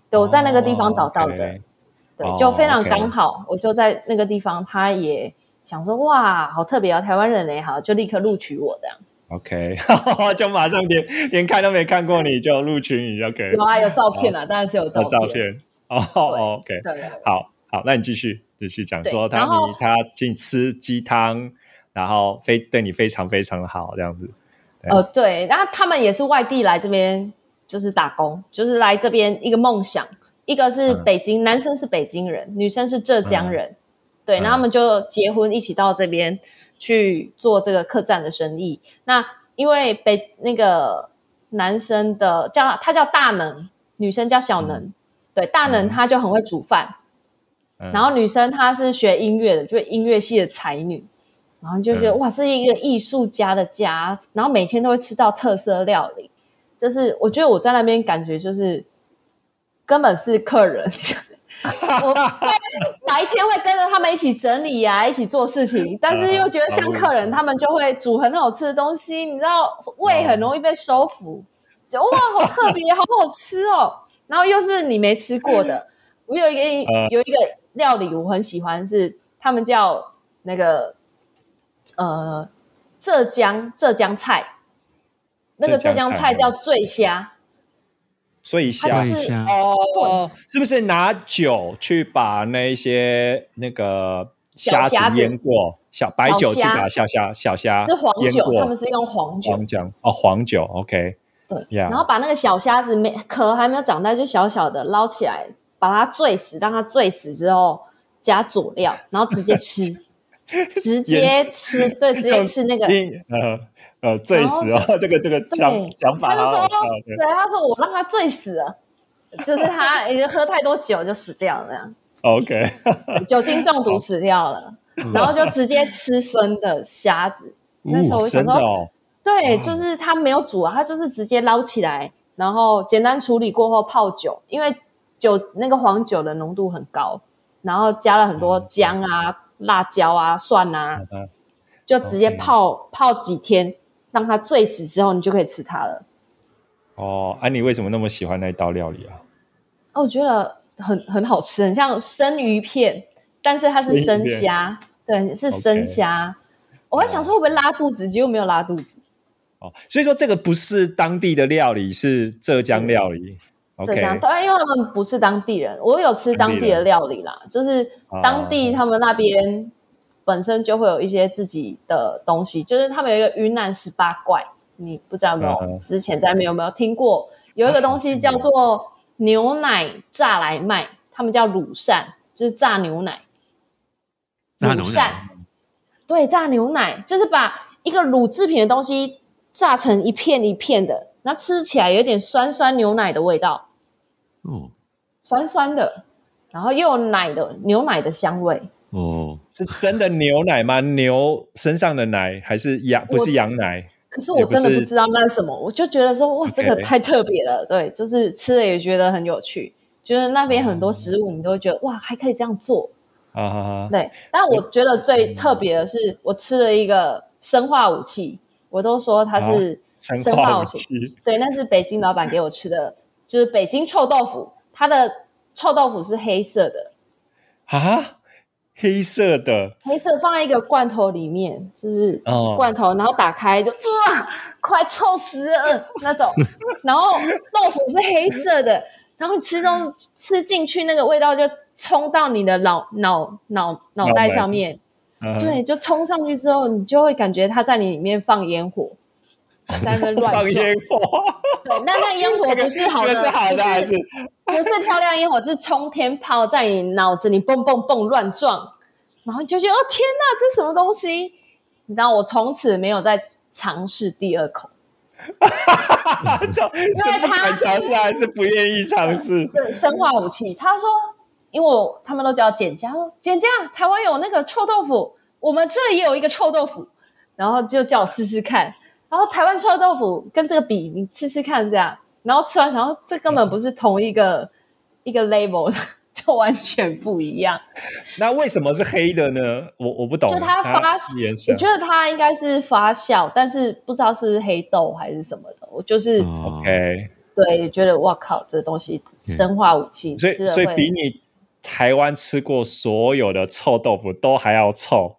对，我在那个地方找到的。对哦，就非常刚好，我就在那个地方，他也想说，哇，好特别哦，台湾人哎，好，就立刻录取我这样。OK，就马上连连看都没看过你就录取你，OK，有啊，有照片啊，当然是有照片照片哦哦，OK，好好，那你继续继续讲对说他你他请你吃鸡汤，然后非对你非常非常好这样子，呃，对，然后他们也是外地来这边，就是打工，就是来这边一个梦想。一个是嗯。北京，男生是北京人，女生是浙江人，对，嗯。然后他们就结婚，一起到这边去做这个客栈的生意。那因为北那个男生的叫他叫大能，女生叫小能，对，大能他就很会煮饭，嗯。然后女生她是学音乐的，就是音乐系的才女，然后就觉得、嗯。哇，是一个艺术家的家，然后每天都会吃到特色料理，就是我觉得我在那边感觉就是根本是客人，我 会白天会跟着他们一起整理呀、一起做事情，但是又觉得像客人，他们就会煮很好吃的东西，你知道胃很容易被收服，就哇好特别，好好吃哦，然后又是你没吃过的。我有一个呃有一个料理我很喜欢，是他们叫那个呃浙江浙江菜，那个浙江菜菜叫醉虾，醉虾。就是哦，是不是拿酒去把那一些那个虾子腌过，小白酒去把小虾小虾是黄酒，他们是用黄酒，黄姜哦，黄酒，OK，对然后把那个小虾子没壳还没有长大，就小小的捞起来，把它醉死，让它醉死之后加佐料，然后直接吃，直接吃，对，直接吃那个。呃呃醉死哦，这个这个想对，想法他就说好好笑，对对，他说我让他醉死了，就是他 已经喝太多酒就死掉了，这样，OK，酒精中毒死掉了，然后就直接吃生的虾子。那时候我想说，对，就是他没有煮啊，他就是直接捞起来，然后简单处理过后泡酒，因为酒那个黄酒的浓度很高，然后加了很多姜啊、辣椒啊、蒜啊，嗯就直接泡泡几天，让它醉死之后，你就可以吃它了。哦，啊，你为什么那么喜欢那一道料理啊？哦，我觉得很很好吃，很像生鱼片，但是它是生虾，对，是生虾。我还想说会不会拉肚子，结果没有拉肚子。哦，所以说这个不是当地的料理，是浙江料理。浙江，对，因为他们不是当地人，我有吃当地的料理啦，就是当地他们那边本身就会有一些自己的东西，就是他们有一个云南十八怪，你不知道有没有？嗯之前在没有没有听过？有一个东西叫做牛奶炸来卖，他们叫乳扇，就是炸牛奶。乳扇，对，炸牛奶就是把一个乳制品的东西炸成一片一片的，那吃起来有点酸酸牛奶的味道。哦酸酸的，然后又有奶的牛奶的香味。哦，是真的牛奶吗？牛身上的奶还是羊？不是羊奶？可是我真的不知道那是什么，我就觉得说哇，这个太特别了。对，就是吃了也觉得很有趣，就是那边很多食物你都会觉得哇，还可以这样做。啊哈哈，对，但我觉得最特别的是，我吃了一个生化武器，我都说它是生生化武。器对，那是北京老板给我吃的，就是北京臭豆腐，它的臭豆腐是黑色的，啊，黑色的黑色放在一个罐头里面，就是哦罐头，然后打开就哇，快臭死了那种。然后豆腐是黑色的，然后吃中吃进去那个味道就冲到你的脑脑脑脑袋上面，嗯对，就冲上去之后，你就会感觉它在你里面放烟火，在那边乱放撞。烟火，对，那那个烟火不是好的，那个是好的还是 不是漂亮烟火，是冲天炮在你脑子里蹦蹦蹦乱撞，然后你就觉得哦天哪，这是什么东西？你知道，我从此没有再尝试第二口，这这不敢尝试还是不愿意尝试？是生化武器。他说，因为我他们都叫简家，说简家，台湾有那个臭豆腐，我们这也有一个臭豆腐，然后就叫我试试看。然后台湾臭豆腐跟这个比，你吃吃看这样。然后吃完想后，这根本不是同一个一个 label 的，就完全不一样。那为什么是黑的呢？我我不懂，就它发是颜色我觉得它应该是发酵，但是不知道是黑豆还是什么的。我就是、哦 OK，对觉得哇靠，这东西生化武器，所以所以比你台湾吃过所有的臭豆腐都还要臭。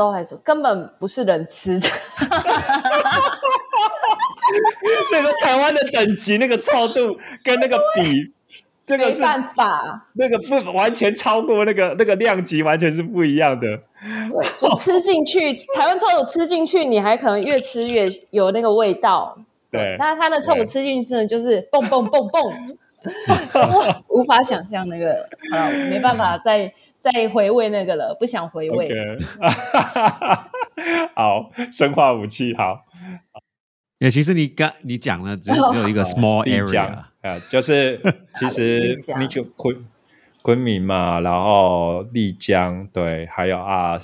都还是根本不是人吃的。所以说台湾的等级那个臭度跟那个比，这个是没办法，那个不完全超过那个那个量级，完全是不一样的。对，就吃进去，台湾臭豆腐吃进去，你还可能越吃越有那个味道。对但是它的臭豆腐吃进去真的就是蹦蹦蹦蹦，哇 无法想象那个，好了，没办法再再回味那个了，不想回味。好，生化武器好，也其实你刚你讲了，只只有一个 small area，啊，就是 其实你就昆昆明嘛，然后丽江对，还有啊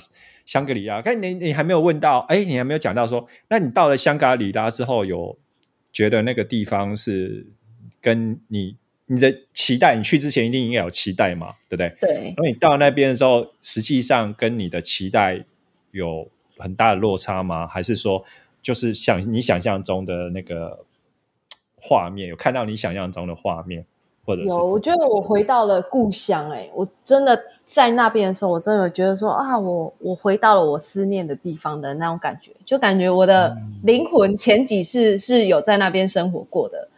香格里拉。看你你还没有问到，哎，你还没有讲到说，那你到了香格里拉之后，有觉得那个地方是跟你你的期待，你去之前一定应该有期待嘛，对不对？对，然后你到那边的时候，实际上跟你的期待有很大的落差吗？还是说，就是想你想象中的那个画面，有看到你想象中的画面，或者是有，我觉得我回到了故乡、欸，我真的在那边的时候，我真的有觉得说啊，我我回到了我思念的地方的那种感觉，就感觉我的灵魂前几世是有在那边生活过的，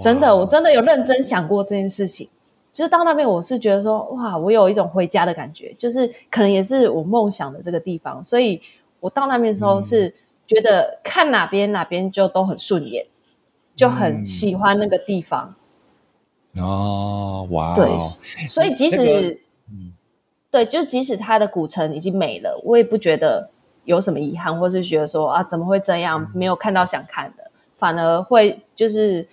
真的，我真的有认真想过这件事情。就是到那边，我是觉得说，哇，我有一种回家的感觉，就是可能也是我梦想的这个地方，所以我到那边的时候是觉得看哪边哪边就都很顺眼，就很喜欢那个地方。哦，哇，对，所以即使，那个对，就即使它的古城已经没了，我也不觉得有什么遗憾，或是觉得说啊，怎么会这样，没有看到想看的，反而会就是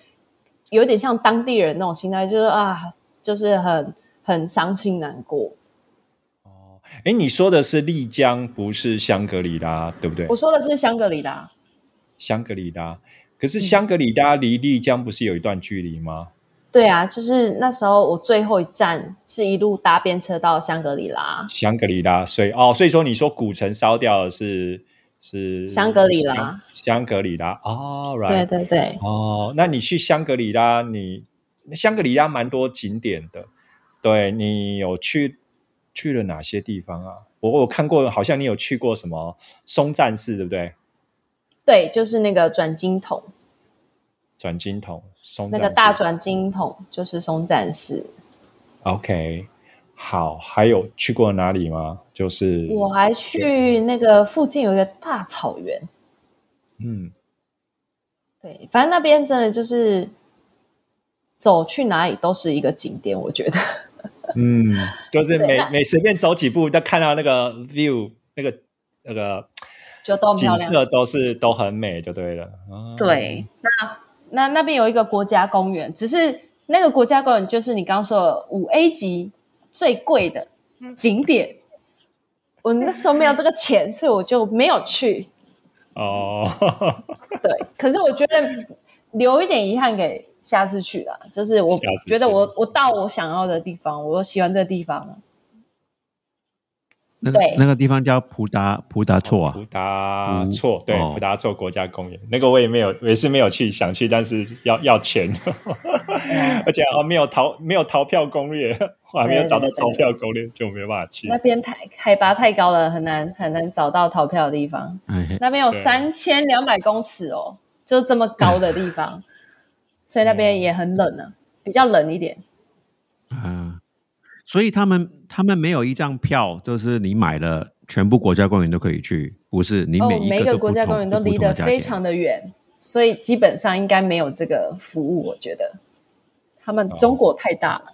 有点像当地人那种心态，就是啊，就是很很伤心难过。哦哎，你说的是丽江，不是香格里拉，对不对我？说的是香格里拉，香格里拉，可是香格里拉离丽江不是有一段距离吗？对啊，就是那时候我最后一站是一路搭便车到香格里拉，香格里拉，所以哦，所以说你说古城烧掉的是是香格里拉。香，格里拉。哦对，right，对对，哦，那你去香格里拉，你香格里拉蛮多景点的，对你有去去了哪些地方啊？我我看过，好像你有去过什么松赞寺，对不对？对，就是那个转经筒，转经筒，松那个大转经筒就是松赞寺。OK，好，还有去过哪里吗？就是我还去那个附近有一个大草原，嗯，对，反正那边真的就是走去哪里都是一个景点，我觉得。嗯，就是每每随便走几步，都看到那个 view，那个那个就都景。色都是都很美，就对了。啊，对，那那那边有一个国家公园，只是那个国家公园就是你刚刚说的五 A 级最贵的景点。我那时候没有这个钱，所以我就没有去。哦，对，可是我觉得留一点遗憾给下次去啦。就是我觉得我我到我想要的地方，我喜欢这个地方了。那个那个地方叫普达普达措啊。普，达措，对，普达措国家公园，那个我也没有，我也是没有去，想去，但是要 要钱，而且哦没有逃没有逃票攻略，我还没有找到逃票攻略，就没有办法去。那。边太海拔太高了，很难很难找到逃票的地方。哎，那边有对三千两百公尺哦，就这么高的地方，所以那边也很冷呢、比较冷一点。啊，所以他们他们没有一张票，就是你买了全部国家公园都可以去，不是你哦每，一每一个国家公园都离得非常的远，所以基本上应该没有这个服务。我觉得。他们中国太大了，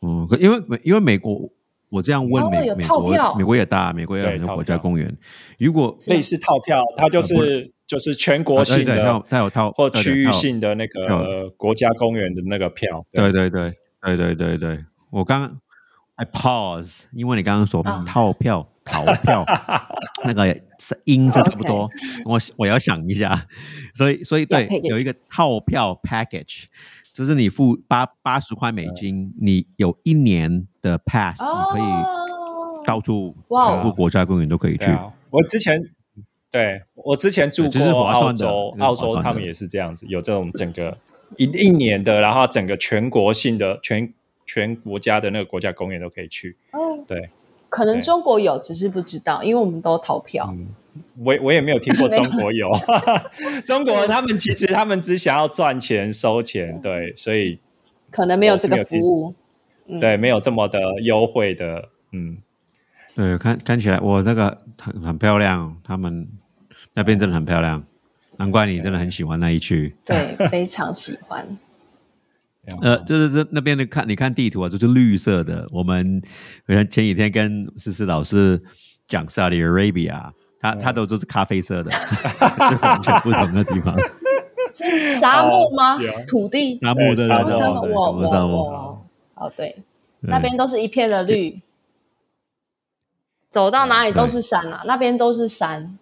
嗯，可因为美因为美国，我这样问美、哦有美国套票。美国也大，美国也有很多国家票公园。如果类似套票，它就是就是全国性啊对对它有的它有套区域性的那个呃国家公园的那个票。对对对对对对对，我刚刚 I pause，因为你刚刚说啊。套票、逃票，那个是音是差不多，我我要想一下，所以所以对有一个套票 package，就是你付八八十块美金，你有一年的 pass，你可以哦，到处全部国家公园都可以去。我之前对我之前住过澳是划澳洲他们也是这样子，有这种整个一一年的，然后整个全国性的全全国家的那个国家公园都可以去。哦，对，可能中国有，只是不知道，因为我们都逃票。嗯，我我也没有听过 中国有，中国他们其实他们只想要赚钱收钱，对，所以可能没有这个服务。嗯对没有这么的优惠的，嗯，对，看看起来我那个很很漂亮，他们那边真的很漂亮，难怪你真的很喜欢那一区。对，非常喜欢。呃，就是这那边的看，你看地图啊，就是绿色的。我们好像前几天跟思思老师讲 Saudi Arabia，他他都都是咖啡色的，是完全不同的地方。是沙漠吗？土地？沙漠的沙漠沙漠，哦对，那边都是一片的绿，走到哪里都是山啊，那边都是山。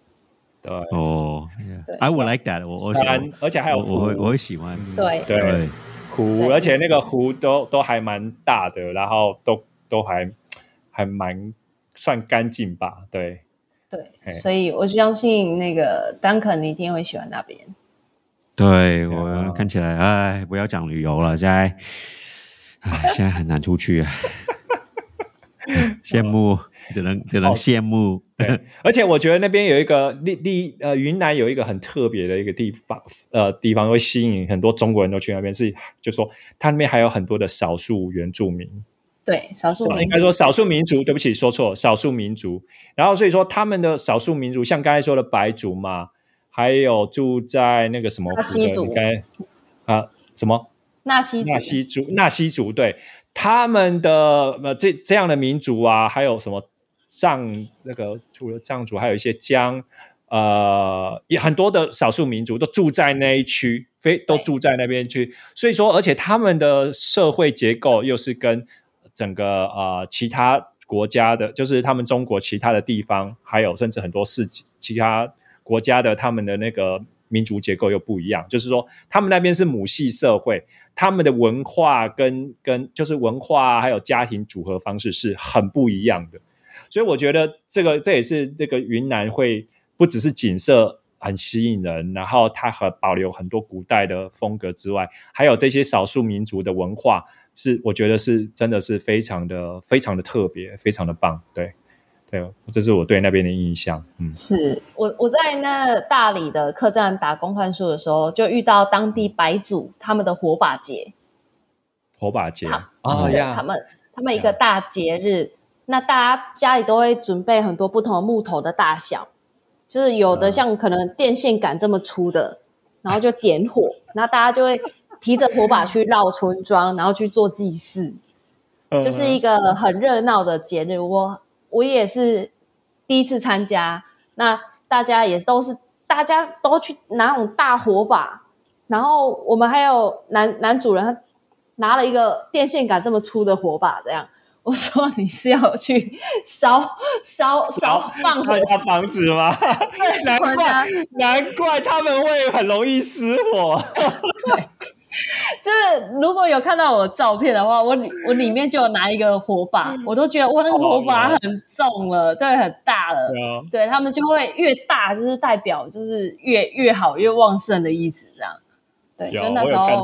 对哦对，I would like that 我。我山，而且还有我我会我会喜欢。对对，湖，而且那个湖都都还蛮大的，然后都都还还蛮算干净吧，对，对，所以我相信那个 Duncan 你一定会喜欢那边。对啊。我看起来，哎，不要讲旅游了，现在，哎，现在很难出去啊，羡慕，只能只能羡慕对，而且我觉得那边有一个历历呃，云南有一个很特别的一个地方，呃，地方会吸引很多中国人都去那边，是就说它那边还有很多的少数原住民，对，少数民应该说少数民族，对不起，说错，少数民族。然后所以说他们的少数民族，像刚才说的白族嘛，还有住在那个什么纳西族，该啊什么？纳西纳西族纳西族，对。他们的呃这这样的民族啊，还有什么？藏那个除了藏族，还有一些江，呃，也很多的少数民族都住在那一区，非都住在那边去。所以说，而且他们的社会结构又是跟整个呃其他国家的，就是他们中国其他的地方，还有甚至很多世纪其他国家的他们的那个民族结构又不一样。就是说，他们那边是母系社会，他们的文化跟跟就是文化还有家庭组合方式是很不一样的。所以我觉得这个这也是这个云南会不只是景色很吸引人，然后它和保留很多古代的风格之外，还有这些少数民族的文化，是我觉得是真的是非常的非常的特别，非常的棒。对，对，这是我对那边的印象。嗯，是我我在那大理的客栈打工换宿的时候，就遇到当地白族他们的火把节，火把节啊呀，他们他们一个大节日。那大家家里都会准备很多不同的木头的大小，就是有的像可能电线杆这么粗的，然后就点火，然后大家就会提着火把去绕村庄，然后去做祭祀，就是一个很热闹的节日。我我也是第一次参加，那大家也都是大家都去拿那种大火把，然后我们还有男男主人他拿了一个电线杆这么粗的火把，这样。我说你是要去烧烧烧放火房子吗？难怪难怪他们会很容易失火。对，就是如果有看到我照片的话，我里我里面就有拿一个火把，我都觉得哇，那个火把很重了，对，很大了。对他们就会越大，就是代表就是越越好越旺盛的意思，这样。对，就那时候。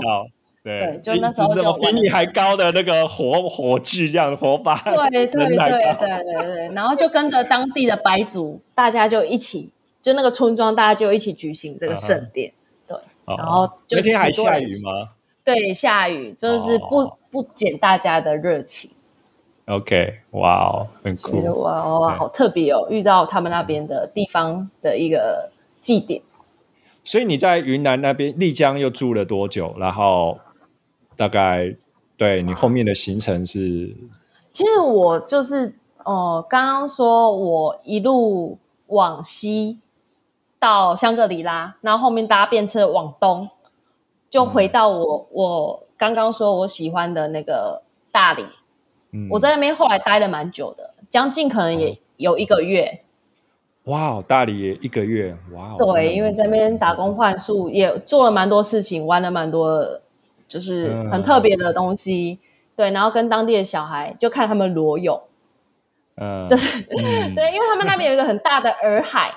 对，就那时候就比你还高的那个火火炬，这样火把，对对对对对对，然后就跟着当地的白族，大家就一起，就那个村庄，大家就一起举行这个圣殿，对，然后那天还下雨吗？对，下雨，就是不不减大家的热情。OK，哇哦，很酷，哇哇，好特别哦，遇到他们那边的地方的一个祭典。所以你在云南那边丽江又住了多久？然后。大概对你后面的行程是，其实我就是哦，刚刚说我一路往西到香格里拉，然后后面搭便车往东，就回到我我刚刚说我喜欢的那个大理。嗯，我在那边后来待了蛮久的，将近可能也有一个月。哇，大理也一个月，哇！对，因为在那边打工换宿，也做了蛮多事情，玩了蛮多。就是很特别的东西，对，然后跟当地的小孩就看他们裸泳，嗯，就是 对，因为他们那边有一个很大的洱海，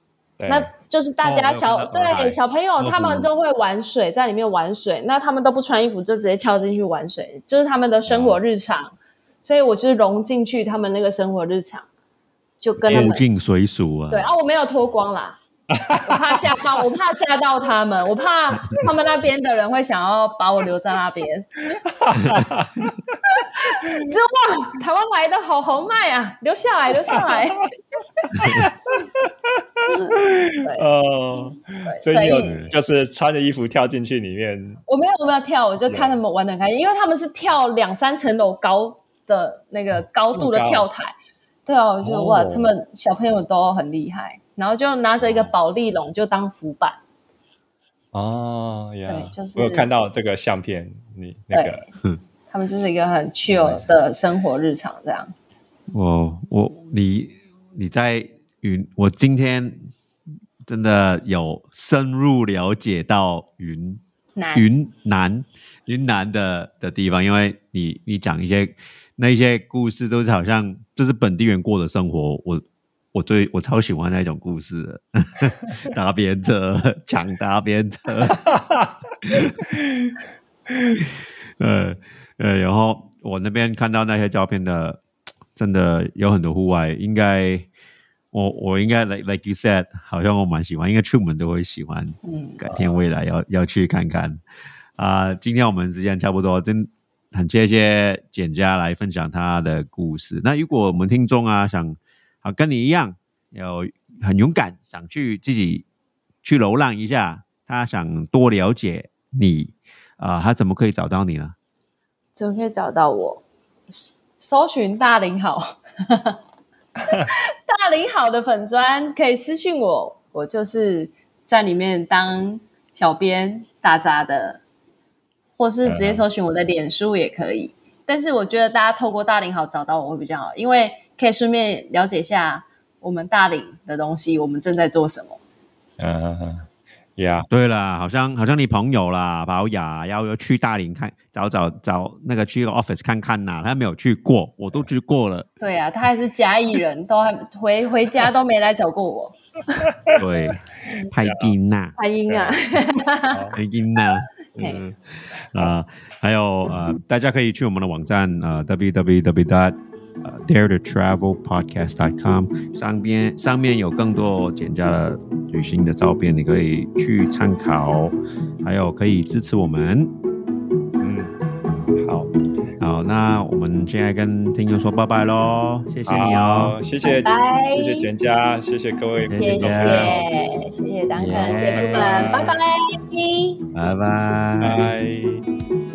那就是大家小对小朋友他们都会玩水，在里面玩水，那他们都不穿衣服就直接跳进去玩水，就是他们的生活日常，所以我就是融进去他们那个生活日常，就跟他们进水鼠啊，对啊，我没有脱光啦。我怕吓到，我怕吓到他们，我怕他们那边的人会想要把我留在那边。就哇，台湾来的好豪迈啊！留下来，留下来。哦，所以就是穿着衣服跳进去里面。我没有，我没有跳，我就看他们玩的很开心，因为他们是跳两三层楼高的那个高度的跳台。对啊，我觉得哇，他们小朋友都很厉害。然后就拿着一个宝丽龙就当浮板。哦，对，就是我有看到这个相片，你那个，他们就是一个很 chill 的生活日常这样。我我你你在云，我今天真的有深入了解到云南。云南云南的的地方，因为你你讲一些那些故事，都是好像就是本地人过的生活，我。我最我超喜欢那种故事，搭便车抢搭便车，呃呃，然后我那边看到那些照片的，真的有很多户外，应该我我应该 like like you said，好像我蛮喜欢，应该出门都会喜欢。嗯，改天未来要要去看看啊、今天我们时间差不多，真很谢谢简家来分享他的故事。那如果我们听众啊想啊跟你一样，有很勇敢，想去自己去流浪一下，他想多了解你啊、他怎么可以找到你呢？怎么可以找到我？搜寻大林好，大林好的粉砖可以私信我，我就是在里面当小编打杂的，或是直接搜寻我的脸书也可以。但是我觉得大家透过大林好找到我会比较好，因为可以顺便了解一下我们大林的东西，我们正在做什么。嗯，Yeah，对了，好像好像你朋友啦，保雅要要去大林看找找找那个去 office 看看呐、他没有去过，我都去过了。对啊，他还是嘉义人，都还回回家都没来找过我。对，派丁娜。拍音啊，配音呢？嘿嗯啊、还有呃，大家可以去我们的网站呃 www dot dare to travel podcast dot com 上边上面有更多简家的旅行的照片，你可以去参考，还有可以支持我们。嗯，好，好，那我们现在跟听众说拜拜喽，谢谢你哦好，，谢谢，拜拜谢谢简家，谢谢各位，谢谢谢谢谢谢丹肯，谢谢出门，拜拜。拜拜。拜。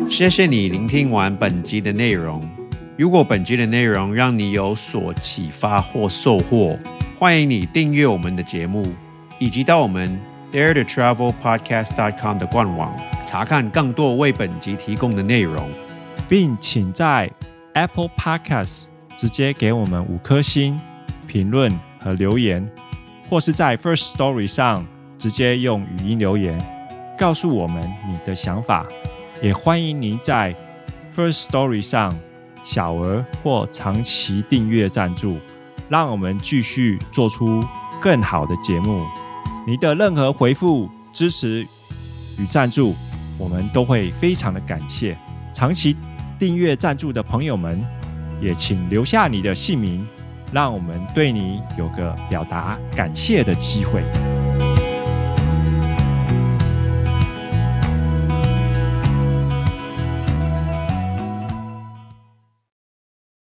谢谢你聆听完本集的内容。如果本集的内容让你有所启发或收获，欢迎你订阅我们的节目，以及到我们 dare to travel podcast dot com 的官网查看更多为本集提供的内容。并请在 Apple Podcast 直接给我们五颗星评论和留言，或是在 First Story 上直接用语音留言告诉我们你的想法。也欢迎您在 First Story 上小额或长期订阅赞助，让我们继续做出更好的节目。你的任何回复、支持与赞助，我们都会非常的感谢。长期订阅赞助的朋友们，也请留下你的姓名，让我们对你有个表达感谢的机会。